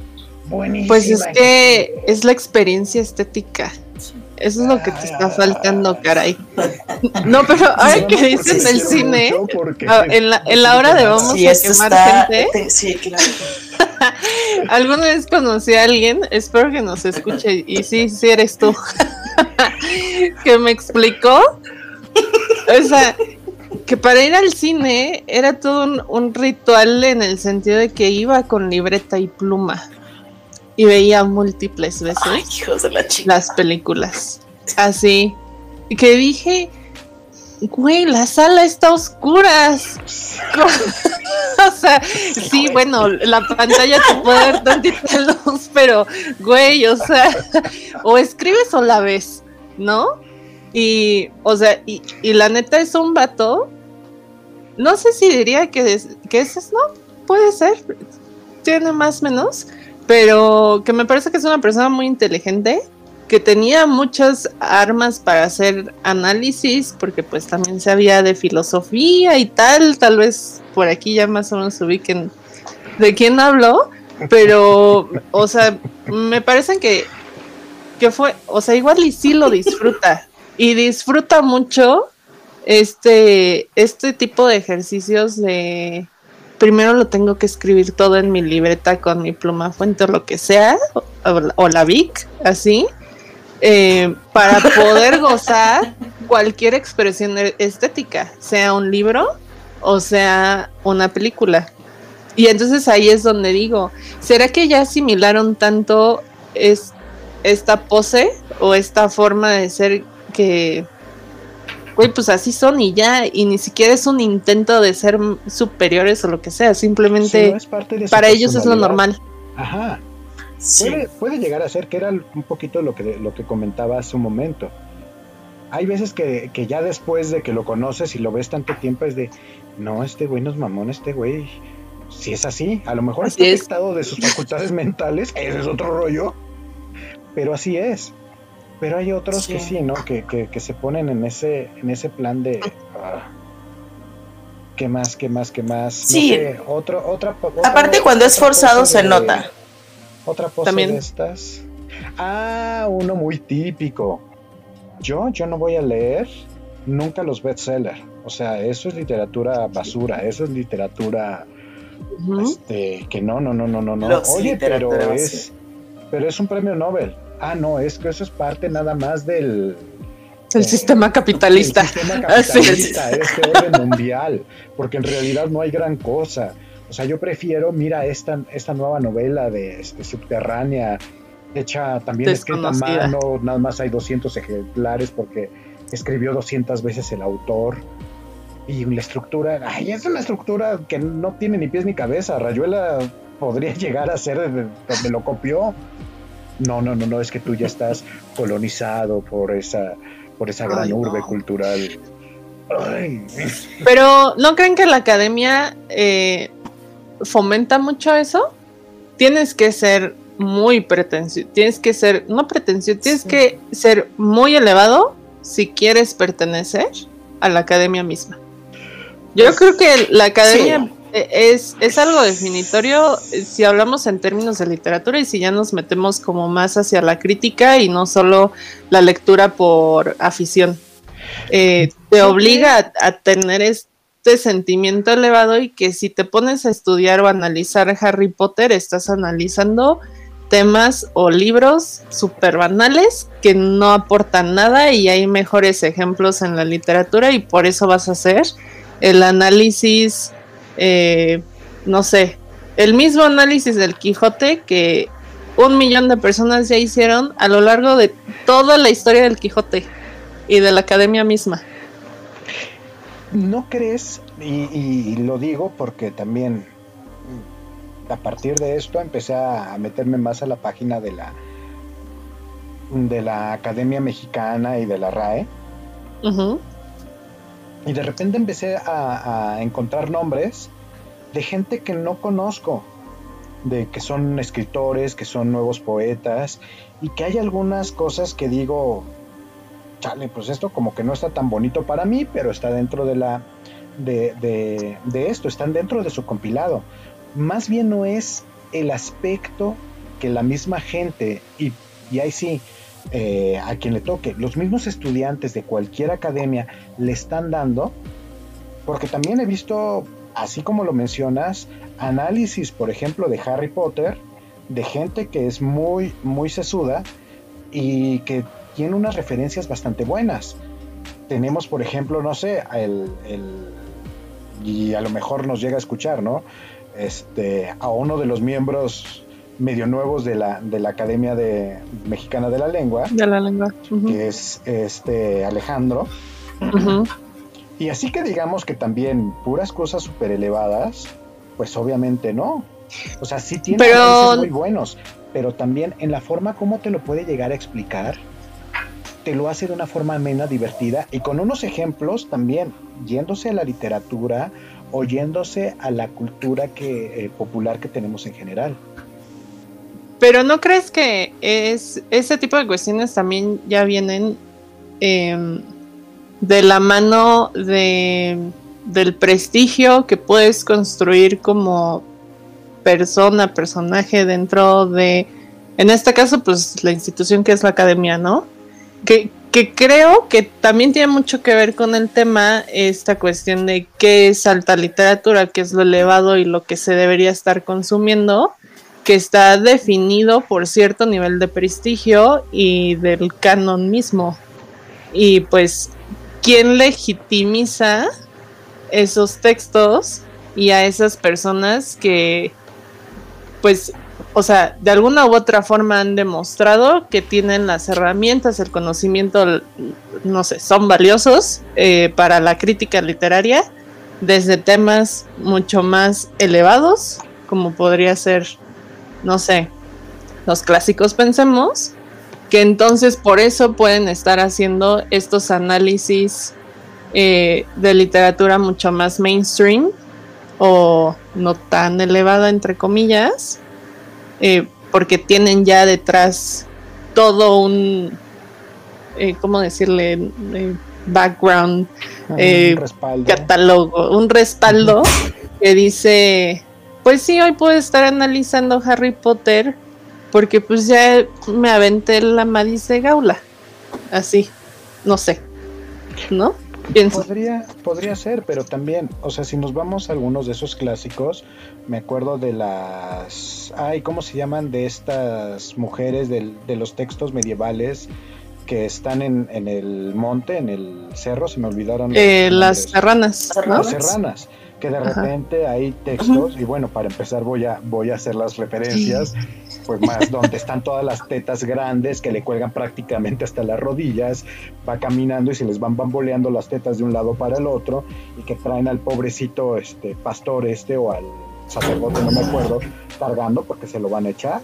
Buenísima. Pues es que es la experiencia estética. Eso es lo que te está faltando, caray. No, pero ahora que dices el cine, ah, en la, en la hora de vamos a quemar gente. Sí, claro. (laughs) Alguna vez conocí a alguien, espero que nos escuche, y sí, sí eres tú, (laughs) que me explicó. O sea, que para ir al cine era todo un, ritual en el sentido de que iba con libreta y pluma y veía múltiples veces las películas. Así. Que dije, güey, la sala está oscura. (laughs) o sea, sí, bueno, la pantalla te puede dar tantita (laughs) luz, pero, güey, o sea, o escribes o la ves, ¿no? Y, o sea, y, y la neta es un vato no sé si diría que, es, que ese es, no, puede ser, tiene más o menos, pero que me parece que es una persona muy inteligente, que tenía muchas armas para hacer análisis, porque pues también sabía de filosofía y tal, tal vez por aquí ya más o menos ubiquen de quién habló, pero, o sea, me parece que, que fue, o sea, igual y sí lo disfruta, y disfruta mucho este, este tipo de ejercicios de primero lo tengo que escribir todo en mi libreta con mi pluma fuente o lo que sea, o, la Vic, así, eh, para poder (laughs) gozar cualquier expresión estética, sea un libro o sea una película. Y entonces ahí es donde digo, ¿será que ya asimilaron tanto es, esta pose o esta forma de ser que güey, pues así son y ya, y ni siquiera es un intento de ser superiores o lo que sea, simplemente para ellos es lo normal. Ajá. Puede, llegar a ser que era un poquito lo que, lo que comentaba hace un momento. Hay veces que, ya después de que lo conoces y lo ves tanto tiempo es de, no, este güey no es mamón, este güey, si es así, a lo mejor está estado de sus facultades (laughs) mentales, ese es otro rollo, pero así es. Pero hay otros que sí, ¿no? Que, que, se ponen en ese, en ese plan de... Ah, ¿Qué más, qué más, qué más? Sí. otro, otra, Aparte cuando es forzado se nota. Otra cosa de estas. Ah, uno muy típico. Yo, yo no voy a leer nunca los bestsellers. O sea, eso es literatura basura, eso es literatura este, que no, no, no, no, no, no. Oye, pero es, pero es un premio Nobel ah, no, es que eso es parte nada más del... El sistema capitalista. El sistema capitalista, este orden mundial, porque en realidad no hay gran cosa. O sea, yo prefiero, mira, esta, esta nueva novela de, este, Subterránea, hecha también escrita a mano, nada más hay 200 ejemplares porque escribió 200 veces el autor. Y la estructura, ay, es una estructura que no tiene ni pies ni cabeza. Rayuela podría (laughs) llegar a ser donde lo copió. No, no, no, no, es que tú ya estás colonizado por esa, por esa gran urbe cultural. Pero, ¿no creen que la academia eh, fomenta mucho eso? Tienes que ser muy pretencioso, tienes que ser, no pretencioso, tienes que ser muy elevado si quieres pertenecer a la academia misma. Yo pues, creo que la academia es, es algo definitorio eh, si hablamos en términos de literatura y si ya nos metemos como más hacia la crítica y no solo la lectura por afición. Eh, te obliga a, tener este sentimiento elevado y que si te pones a estudiar o analizar Harry Potter, estás analizando temas o libros súper banales que no aportan nada y hay mejores ejemplos en la literatura y por eso vas a hacer el análisis eh, no sé, el mismo análisis del Quijote que un millón de personas ya hicieron a lo largo de toda la historia del Quijote y de la academia misma. ¿No crees? Y, lo digo porque también a partir de esto empecé a meterme más a la página de la de la Academia Mexicana y de la RAE. Y de repente empecé a, encontrar nombres de gente que no conozco, de que son escritores, que son nuevos poetas, y que hay algunas cosas que digo, chale, pues esto como que no está tan bonito para mí, pero está dentro de la de, de, de esto, están dentro de su compilado. Más bien no es el aspecto que la misma gente, y, y ahí sí, eh, a quien le toque, los mismos estudiantes de cualquier academia le están dando, porque también he visto, así como lo mencionas, análisis, por ejemplo, de Harry Potter, de gente que es muy, muy sesuda y que tiene unas referencias bastante buenas. Tenemos, por ejemplo, no sé, el, y a lo mejor nos llega a escuchar, ¿no? Este, a uno de los miembros medio nuevos de la, de la Academia de, Mexicana de la Lengua. De la lengua. Que es este Alejandro. Y así que digamos que también puras cosas súper elevadas, pues obviamente no. O sea, sí tiene pero... muy buenos, pero también en la forma como te lo puede llegar a explicar, te lo hace de una forma amena, divertida y con unos ejemplos también, yéndose a la literatura o yéndose a la cultura que, eh, popular que tenemos en general. Pero ¿no crees que es ese tipo de cuestiones también ya vienen em, de la mano de, del prestigio que puedes construir como persona, personaje dentro de, en este caso, pues la institución que es la academia, ¿no? Que, que creo que también tiene mucho que ver con el tema, esta cuestión de qué es alta literatura, qué es lo elevado y lo que se debería estar consumiendo que está definido por cierto nivel de prestigio y del canon mismo. Y pues, ¿quién legitimiza esos textos y a esas personas que, pues, o sea, de alguna u otra forma han demostrado que tienen las herramientas, el conocimiento, no sé, son valiosos eh, para la crítica literaria desde temas mucho más elevados, como podría ser no sé, los clásicos pensemos, que entonces por eso pueden estar haciendo estos análisis eh, de literatura mucho más mainstream o no tan elevada, entre comillas, eh, porque tienen ya detrás todo un, eh, ¿cómo decirle? background, un catálogo, un respaldo (laughs) que dice pues sí, hoy puedo estar analizando Harry Potter porque pues ya me aventé la Madis de Gaula. Así, no sé. ¿No? Podría, podría ser, pero también, o sea, si nos vamos a algunos de esos clásicos, me acuerdo de las, ay, ¿cómo se llaman? De estas mujeres de los textos medievales que están en, en, el monte, en el cerro, se me olvidaron. Eh, las serranas. Las serranas que de repente hay textos, y bueno, para empezar voy a, voy a hacer las referencias, pues más (laughs) donde están todas las tetas grandes que le cuelgan prácticamente hasta las rodillas, va caminando y se les van bamboleando las tetas de un lado para el otro, y que traen al pobrecito este pastor este o al sacerdote, no me acuerdo, cargando porque se lo van a echar.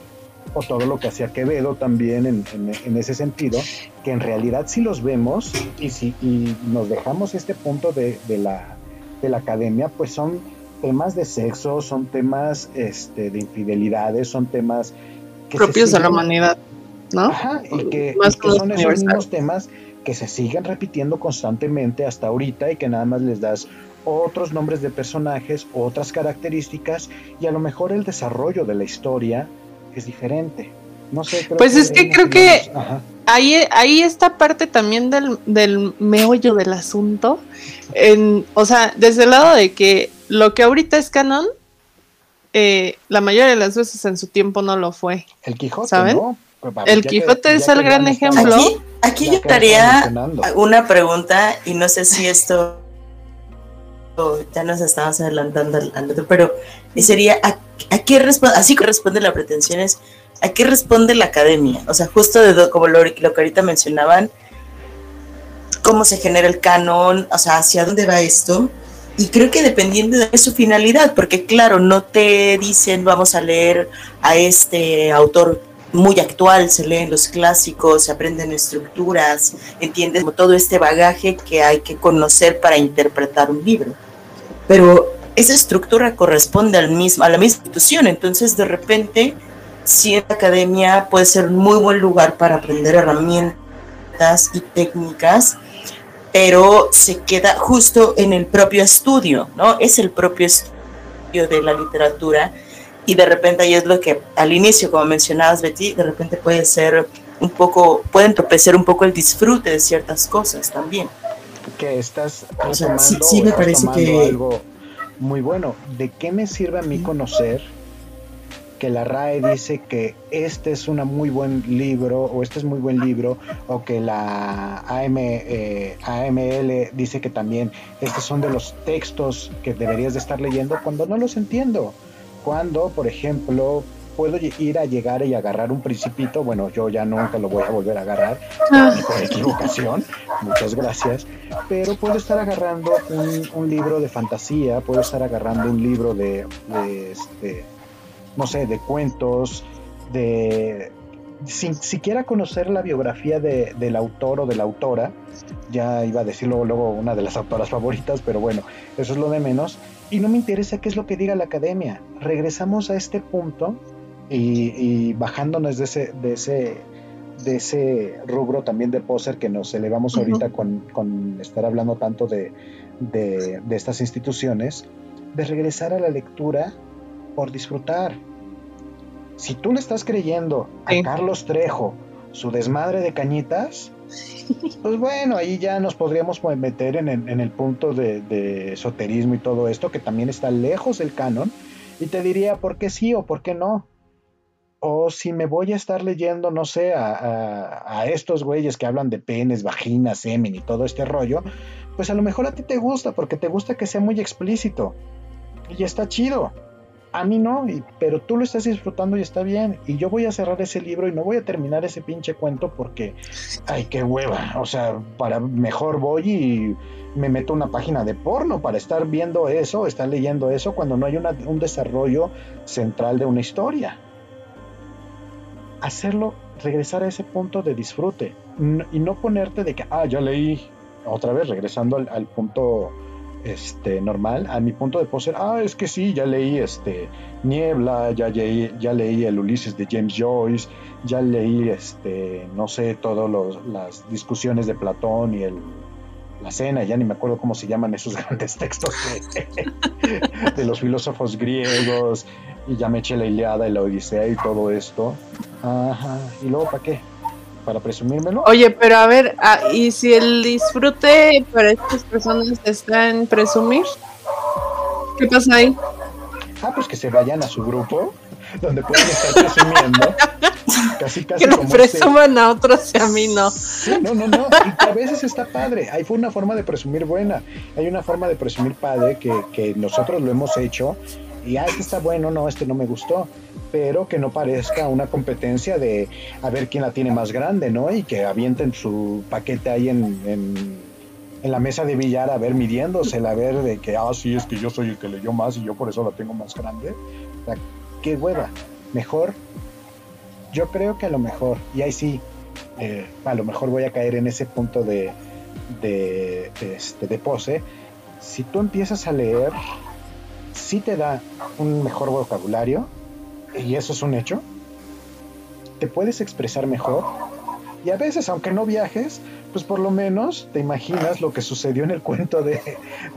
O todo lo que hacía Quevedo también en, en, ese sentido, que en realidad si los vemos y si y nos dejamos este punto de, de la de la academia, pues son temas de sexo, son temas este, de infidelidades, son temas propios de la humanidad, ¿no? Ajá, y que, son esos mismos temas que se siguen repitiendo constantemente hasta ahorita y que nada más les das otros nombres de personajes, otras características y a lo mejor el desarrollo de la historia es diferente. No sé, pues es que creo que ahí, ahí está parte también del, del meollo del asunto. En, o sea, desde el lado de que lo que ahorita es canon, eh, la mayoría de las veces en su tiempo no lo fue. El Quijote, ¿saben? Pues, el Quijote es el gran ejemplo. Aquí, yo estaría una pregunta y no sé si esto ya nos estamos adelantando al, otro, pero sería ¿a, qué responde? Así que responde la pretensión es ¿a qué responde la academia? O sea, justo de como lo, que ahorita mencionaban, cómo se genera el canon, o sea, hacia dónde va esto y creo que dependiendo de su finalidad, porque claro, no te dicen vamos a leer a este autor muy actual, se leen los clásicos, se aprenden estructuras, entiendes todo este bagaje que hay que conocer para interpretar un libro. Pero esa estructura corresponde al mismo, a la misma institución, entonces de repente, si la academia puede ser un muy buen lugar para aprender herramientas y técnicas, pero se queda justo en el propio estudio, ¿no? Es el propio estudio de la literatura y de repente ahí es lo que al inicio, como mencionabas Betty, de repente puede ser un poco, puede entorpecer un poco el disfrute de ciertas cosas también. Que estás sí, me parece que algo muy bueno. ¿De qué me sirve a mí conocer que la RAE dice que este es un muy buen libro o este es muy buen libro o que la AM, eh, AML dice que también estos son de los textos que deberías de estar leyendo cuando no los entiendo? Cuando, por ejemplo, puedo ir a llegar y agarrar un principito, bueno, yo ya nunca lo voy a volver a agarrar ah. por equivocación, muchas gracias, pero puedo estar agarrando un, libro de fantasía, puedo estar agarrando un libro de, de este, no sé, de cuentos, de... Sin siquiera conocer la biografía de, del autor o de la autora, ya iba a decirlo luego una de las autoras favoritas, pero bueno, eso es lo de menos, y no me interesa qué es lo que diga la academia. Regresamos a este punto y, bajándonos de ese, de ese, de ese rubro también de poser que nos elevamos ahorita con, con, estar hablando tanto de, de, de, estas instituciones, de regresar a la lectura por disfrutar. Si tú le estás creyendo a Carlos Trejo su desmadre de cañitas, (laughs) pues bueno, ahí ya nos podríamos pues, meter en el, punto de, esoterismo y todo esto, que también está lejos del canon, y te diría por qué sí o por qué no. O si me voy a estar leyendo, no sé, a, a estos güeyes que hablan de penes, vaginas, semen y todo este rollo, pues a lo mejor a ti te gusta, porque te gusta que sea muy explícito. Y está chido a mí no, pero tú lo estás disfrutando y está bien. Y yo voy a cerrar ese libro y no voy a terminar ese pinche cuento porque, ay, qué hueva. O sea, para mejor voy y me meto una página de porno para estar viendo eso, estar leyendo eso, cuando no hay un desarrollo central de una historia. Hacerlo, regresar a ese punto de disfrute y no ponerte de que, ah, ya leí, otra vez regresando al punto este, normal, a mi punto de poser, ah, es que sí, ya leí este, Niebla, ya, leí, ya leí el Ulises de James Joyce, ya leí, este, no sé, todas las discusiones de Platón y el, la cena, ya ni me acuerdo cómo se llaman esos (laughs) grandes textos (laughs) de, los filósofos griegos, y ya me eché la Iliada y la Odisea y todo esto. Ajá, y luego, ¿para qué? Para presumírmelo. Oye, pero a ver, ah, ¿y si el disfrute para estas personas está en presumir? ¿Qué pasa ahí? Ah, pues que se vayan a su grupo, donde pueden estar presumiendo. (laughs) casi, casi que lo presuman a otros y a mí no. Sí, no, no, no. Y a veces está padre. Ahí fue una forma de presumir buena. Hay una forma de presumir padre que, que nosotros lo hemos hecho. Y, ah, este está bueno, no, este no me gustó pero que no parezca una competencia de a ver quién la tiene más grande, ¿no? Y que avienten su paquete ahí en, en, la mesa de billar a ver midiéndose, a ver de que, ah, sí, es que yo soy el que leyó más y yo por eso la tengo más grande. O sea, qué hueva. Mejor, yo creo que a lo mejor, y ahí sí, eh, a lo mejor voy a caer en ese punto de, de, este, de pose. Si tú empiezas a leer, sí te da un mejor vocabulario, y eso es un hecho, te puedes expresar mejor. Y a veces, aunque no viajes, pues por lo menos te imaginas lo que sucedió en el cuento de,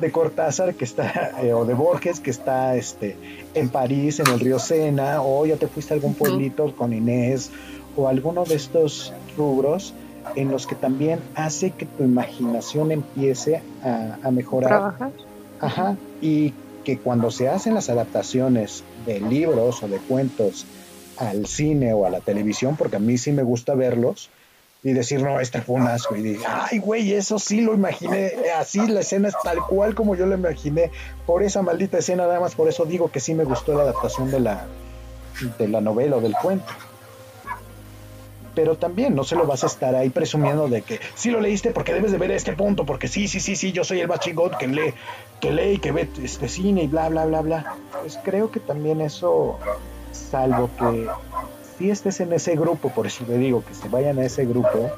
de Cortázar, que está, eh, o de Borges, que está este, en París, en el río Sena, o ya te fuiste a algún pueblito con Inés, o alguno de estos rubros en los que también hace que tu imaginación empiece a, a mejorar. Trabajar. Ajá. Y que cuando se hacen las adaptaciones de libros o de cuentos al cine o a la televisión, porque a mí sí me gusta verlos, y decir, no, este fue un asco, y diga, ay, güey, eso sí lo imaginé, así la escena es tal cual como yo lo imaginé, por esa maldita escena, nada más por eso digo que sí me gustó la adaptación de la, de la novela o del cuento. Pero también no se lo vas a estar ahí presumiendo de que sí lo leíste porque debes de ver este punto, porque sí, sí, sí, sí, yo soy el más chingón que lee, que lee y que ve este cine y bla, bla, bla, bla. Pues creo que también eso, salvo que si estés en ese grupo, por eso le digo que se vayan a ese grupo,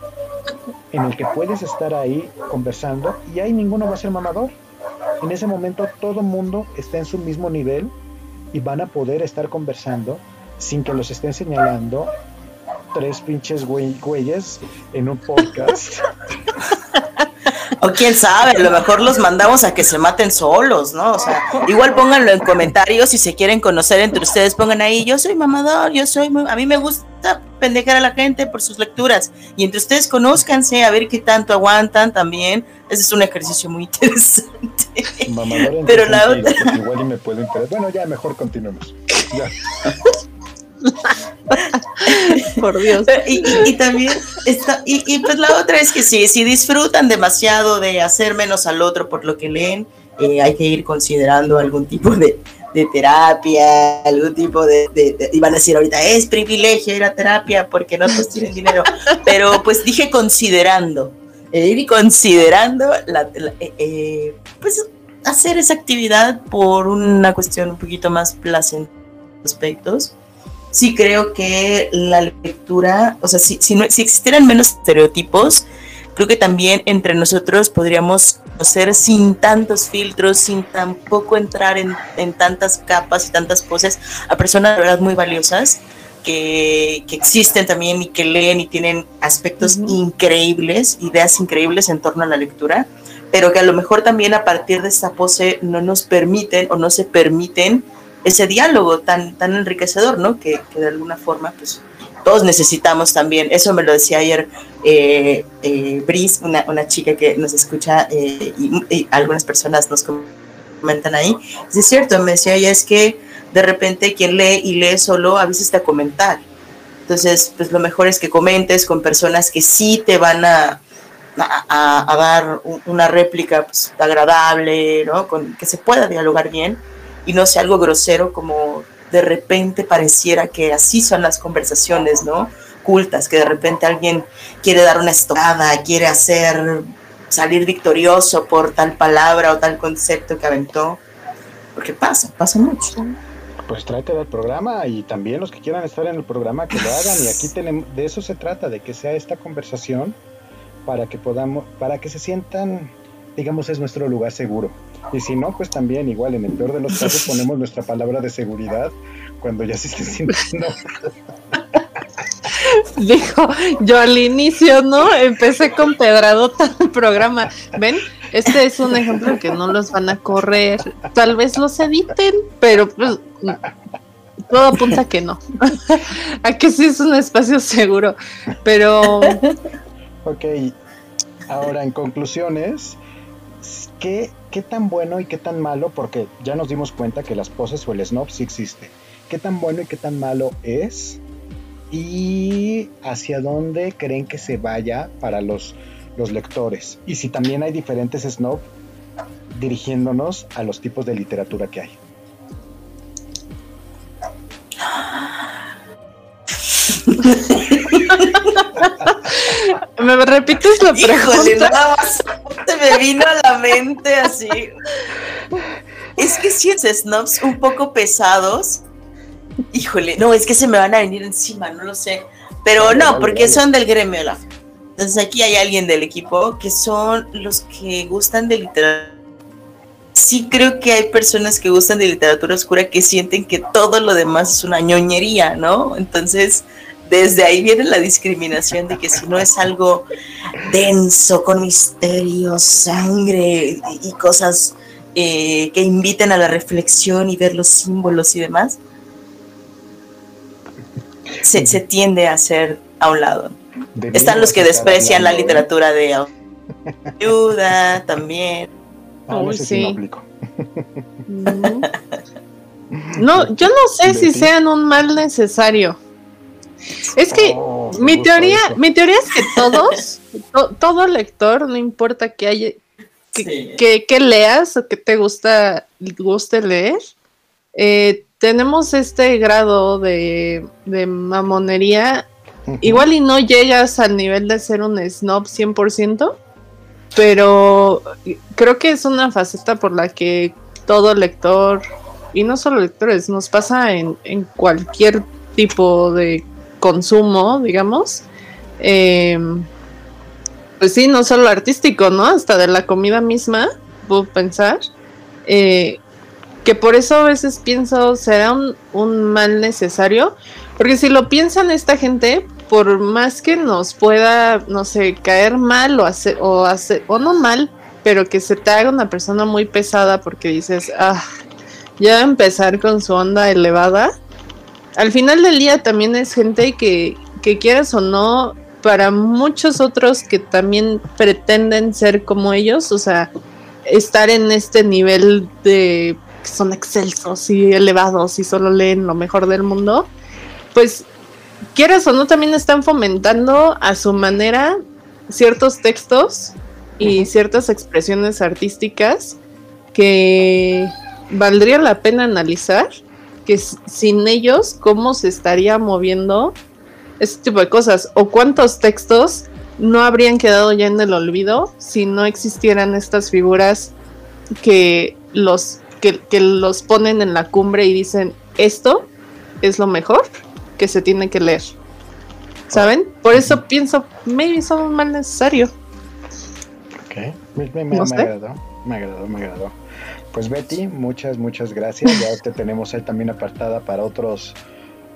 en el que puedes estar ahí conversando y ahí ninguno va a ser mamador. En ese momento todo mundo está en su mismo nivel y van a poder estar conversando sin que los estén señalando tres pinches güeyes en un podcast. (laughs) O quién sabe, a lo mejor los mandamos a que se maten solos, ¿no? O sea, igual pónganlo en comentarios si se quieren conocer entre ustedes, pongan ahí, yo soy mamador, yo soy, a mí me gusta pendejar a la gente por sus lecturas. Y entre ustedes conózcanse, a ver qué tanto aguantan también. Ese es un ejercicio muy (laughs) interesante. Mamador Pero la otra... Igual y me puedo interesar. Bueno, ya mejor continuemos. Ya. (laughs) (laughs) Por Dios. Y, también está, y, pues la otra es que si, si disfrutan demasiado de hacer menos al otro por lo que leen, eh, hay que ir considerando algún tipo de, terapia, algún tipo de, de, iban a decir ahorita, es privilegio ir a terapia porque no tienen dinero, pero pues dije considerando, eh, ir considerando la, eh, pues hacer esa actividad por una cuestión un poquito más placentera aspectos sí creo que la lectura, o sea, si, si, no, si existieran menos estereotipos, creo que también entre nosotros podríamos conocer sin tantos filtros, sin tampoco entrar en, en tantas capas y tantas poses a personas de verdad muy valiosas. Que, que, existen también y que leen y tienen aspectos increíbles, ideas increíbles en torno a la lectura, pero que a lo mejor también a partir de esta pose no nos permiten o no se permiten ese diálogo tan, tan enriquecedor, ¿no? Que, de alguna forma, pues, todos necesitamos también. Eso me lo decía ayer eh, eh Brice, una, una, chica que nos escucha eh, y, algunas personas nos comentan ahí. Es cierto, me decía ella, es que de repente quien lee y lee solo a veces te comentar. Entonces, pues lo mejor es que comentes con personas que sí te van a, a, dar una réplica pues, agradable, ¿no? Con, que se pueda dialogar bien y no sea algo grosero como de repente pareciera que así son las conversaciones, ¿no? Cultas, que de repente alguien quiere dar una estocada, quiere hacer salir victorioso por tal palabra o tal concepto que aventó. Porque pasa, pasa mucho. Pues tráete del programa y también los que quieran estar en el programa que lo hagan. Y aquí (laughs) tenemos, de eso se trata, de que sea esta conversación para que podamos, para que se sientan, digamos, es nuestro lugar seguro. Y si no, pues también igual en el peor de los (laughs) casos ponemos nuestra palabra de seguridad cuando ya se está sintiendo. (laughs) Dijo, yo al inicio, ¿no? Empecé con pedradota el programa. ¿Ven? Este es un ejemplo que no los van a correr. Tal vez los editen, pero pues todo apunta que no. (laughs) a que sí es un espacio seguro. Pero. Ok. Ahora, en conclusiones, ¿qué, qué tan bueno y qué tan malo, porque ya nos dimos cuenta que las poses o el snob sí existe, qué tan bueno y qué tan malo es y hacia dónde creen que se vaya para los, los lectores. Y si también hay diferentes snob dirigiéndonos a los tipos de literatura que hay. ¿Me repites la pregunta? nada más se me vino a la mente así. Es que si es snobs un poco pesados, híjole, no, es que se me van a venir encima, no lo sé. Pero no, porque son del gremio. Entonces aquí hay alguien del equipo que son los que gustan de literatura. Sí creo que hay personas que gustan de literatura oscura que sienten que todo lo demás es una ñoñería, ¿no? Entonces, desde ahí viene la discriminación de que si no es algo denso, con misterio, sangre y cosas eh, que inviten a la reflexión y ver los símbolos y demás, se, tiende a hacer a un lado. Están los que desprecian la literatura de ayuda también. Ah, (laughs) no, yo no sé si sean un mal necesario. Es que oh, mi teoría, mi teoría es que todos, (laughs) todo lector, no importa que haya, que, leas o que te gusta, guste leer, eh, tenemos este grado de, mamonería. Igual y no llegas al nivel de ser un snob 100%, pero creo que es una faceta por la que todo lector, y no solo lectores, nos pasa en, en cualquier tipo de consumo, digamos. Em, pues sí, no solo artístico, ¿no? Hasta de la comida misma, puedo pensar. Eh, que por eso a veces pienso, será un, un, mal necesario. Porque si lo piensan esta gente, por más que nos pueda, no sé, caer mal o hacer, o hacer, o no mal, pero que se te haga una persona muy pesada porque dices, ah, ya empezar con su onda elevada. Al final del día también es gente que, que quieras o no, para muchos otros que también pretenden ser como ellos, o sea, estar en este nivel de que son excelsos y elevados y solo leen lo mejor del mundo, pues quieras o no, también están fomentando a su manera ciertos textos y ciertas expresiones artísticas que valdría la pena analizar, que sin ellos, cómo se estaría moviendo este tipo de cosas, o cuántos textos no habrían quedado ya en el olvido si no existieran estas figuras que los, que, que los ponen en la cumbre y dicen, esto es lo mejor que se tiene que leer. ¿Saben? Por eso pienso, maybe son más necesario. Ok, me, me, me, agradó, me agradó, me agradó. Pues Betty, muchas, muchas gracias. Ya te tenemos ahí también apartada para otros,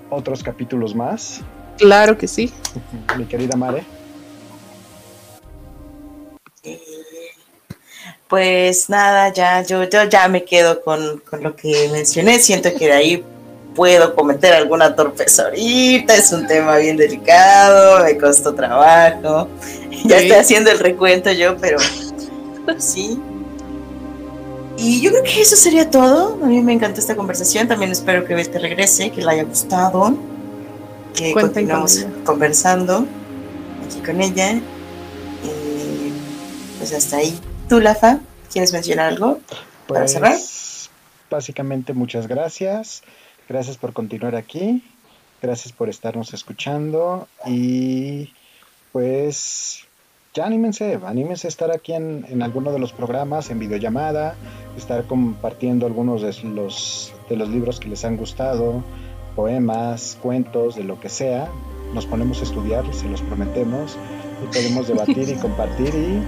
otros capítulos más. Claro que sí. (laughs) Mi querida Mare. Pues nada, ya yo, yo ya me quedo con, con lo que mencioné. Siento que de ahí puedo cometer alguna torpeza ahorita, es un tema bien delicado, me costó trabajo. Ya estoy haciendo el recuento yo, pero sí. Y yo creo que eso sería todo. A mí me encantó esta conversación. También espero que te regrese, que le haya gustado. Que continuemos conversando aquí con ella. Y pues hasta ahí. ¿Tú, Lafa, quieres mencionar algo para pues, cerrar? Básicamente, muchas gracias. Gracias por continuar aquí. Gracias por estarnos escuchando. Y pues ya anímense, anímense a estar aquí en, en alguno de los programas, en videollamada, estar compartiendo algunos de los, de los libros que les han gustado, poemas, cuentos, de lo que sea. Nos ponemos a estudiar, se los prometemos, y podemos debatir y (laughs) compartir. Y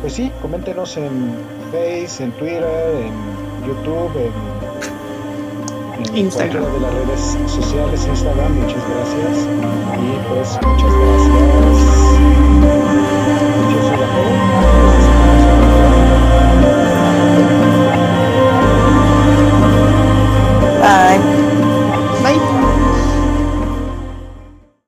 pues sí, coméntenos en Face, en Twitter, en YouTube, en Instagram. de las redes sociales, Instagram, muchas gracias. Y pues muchas gracias.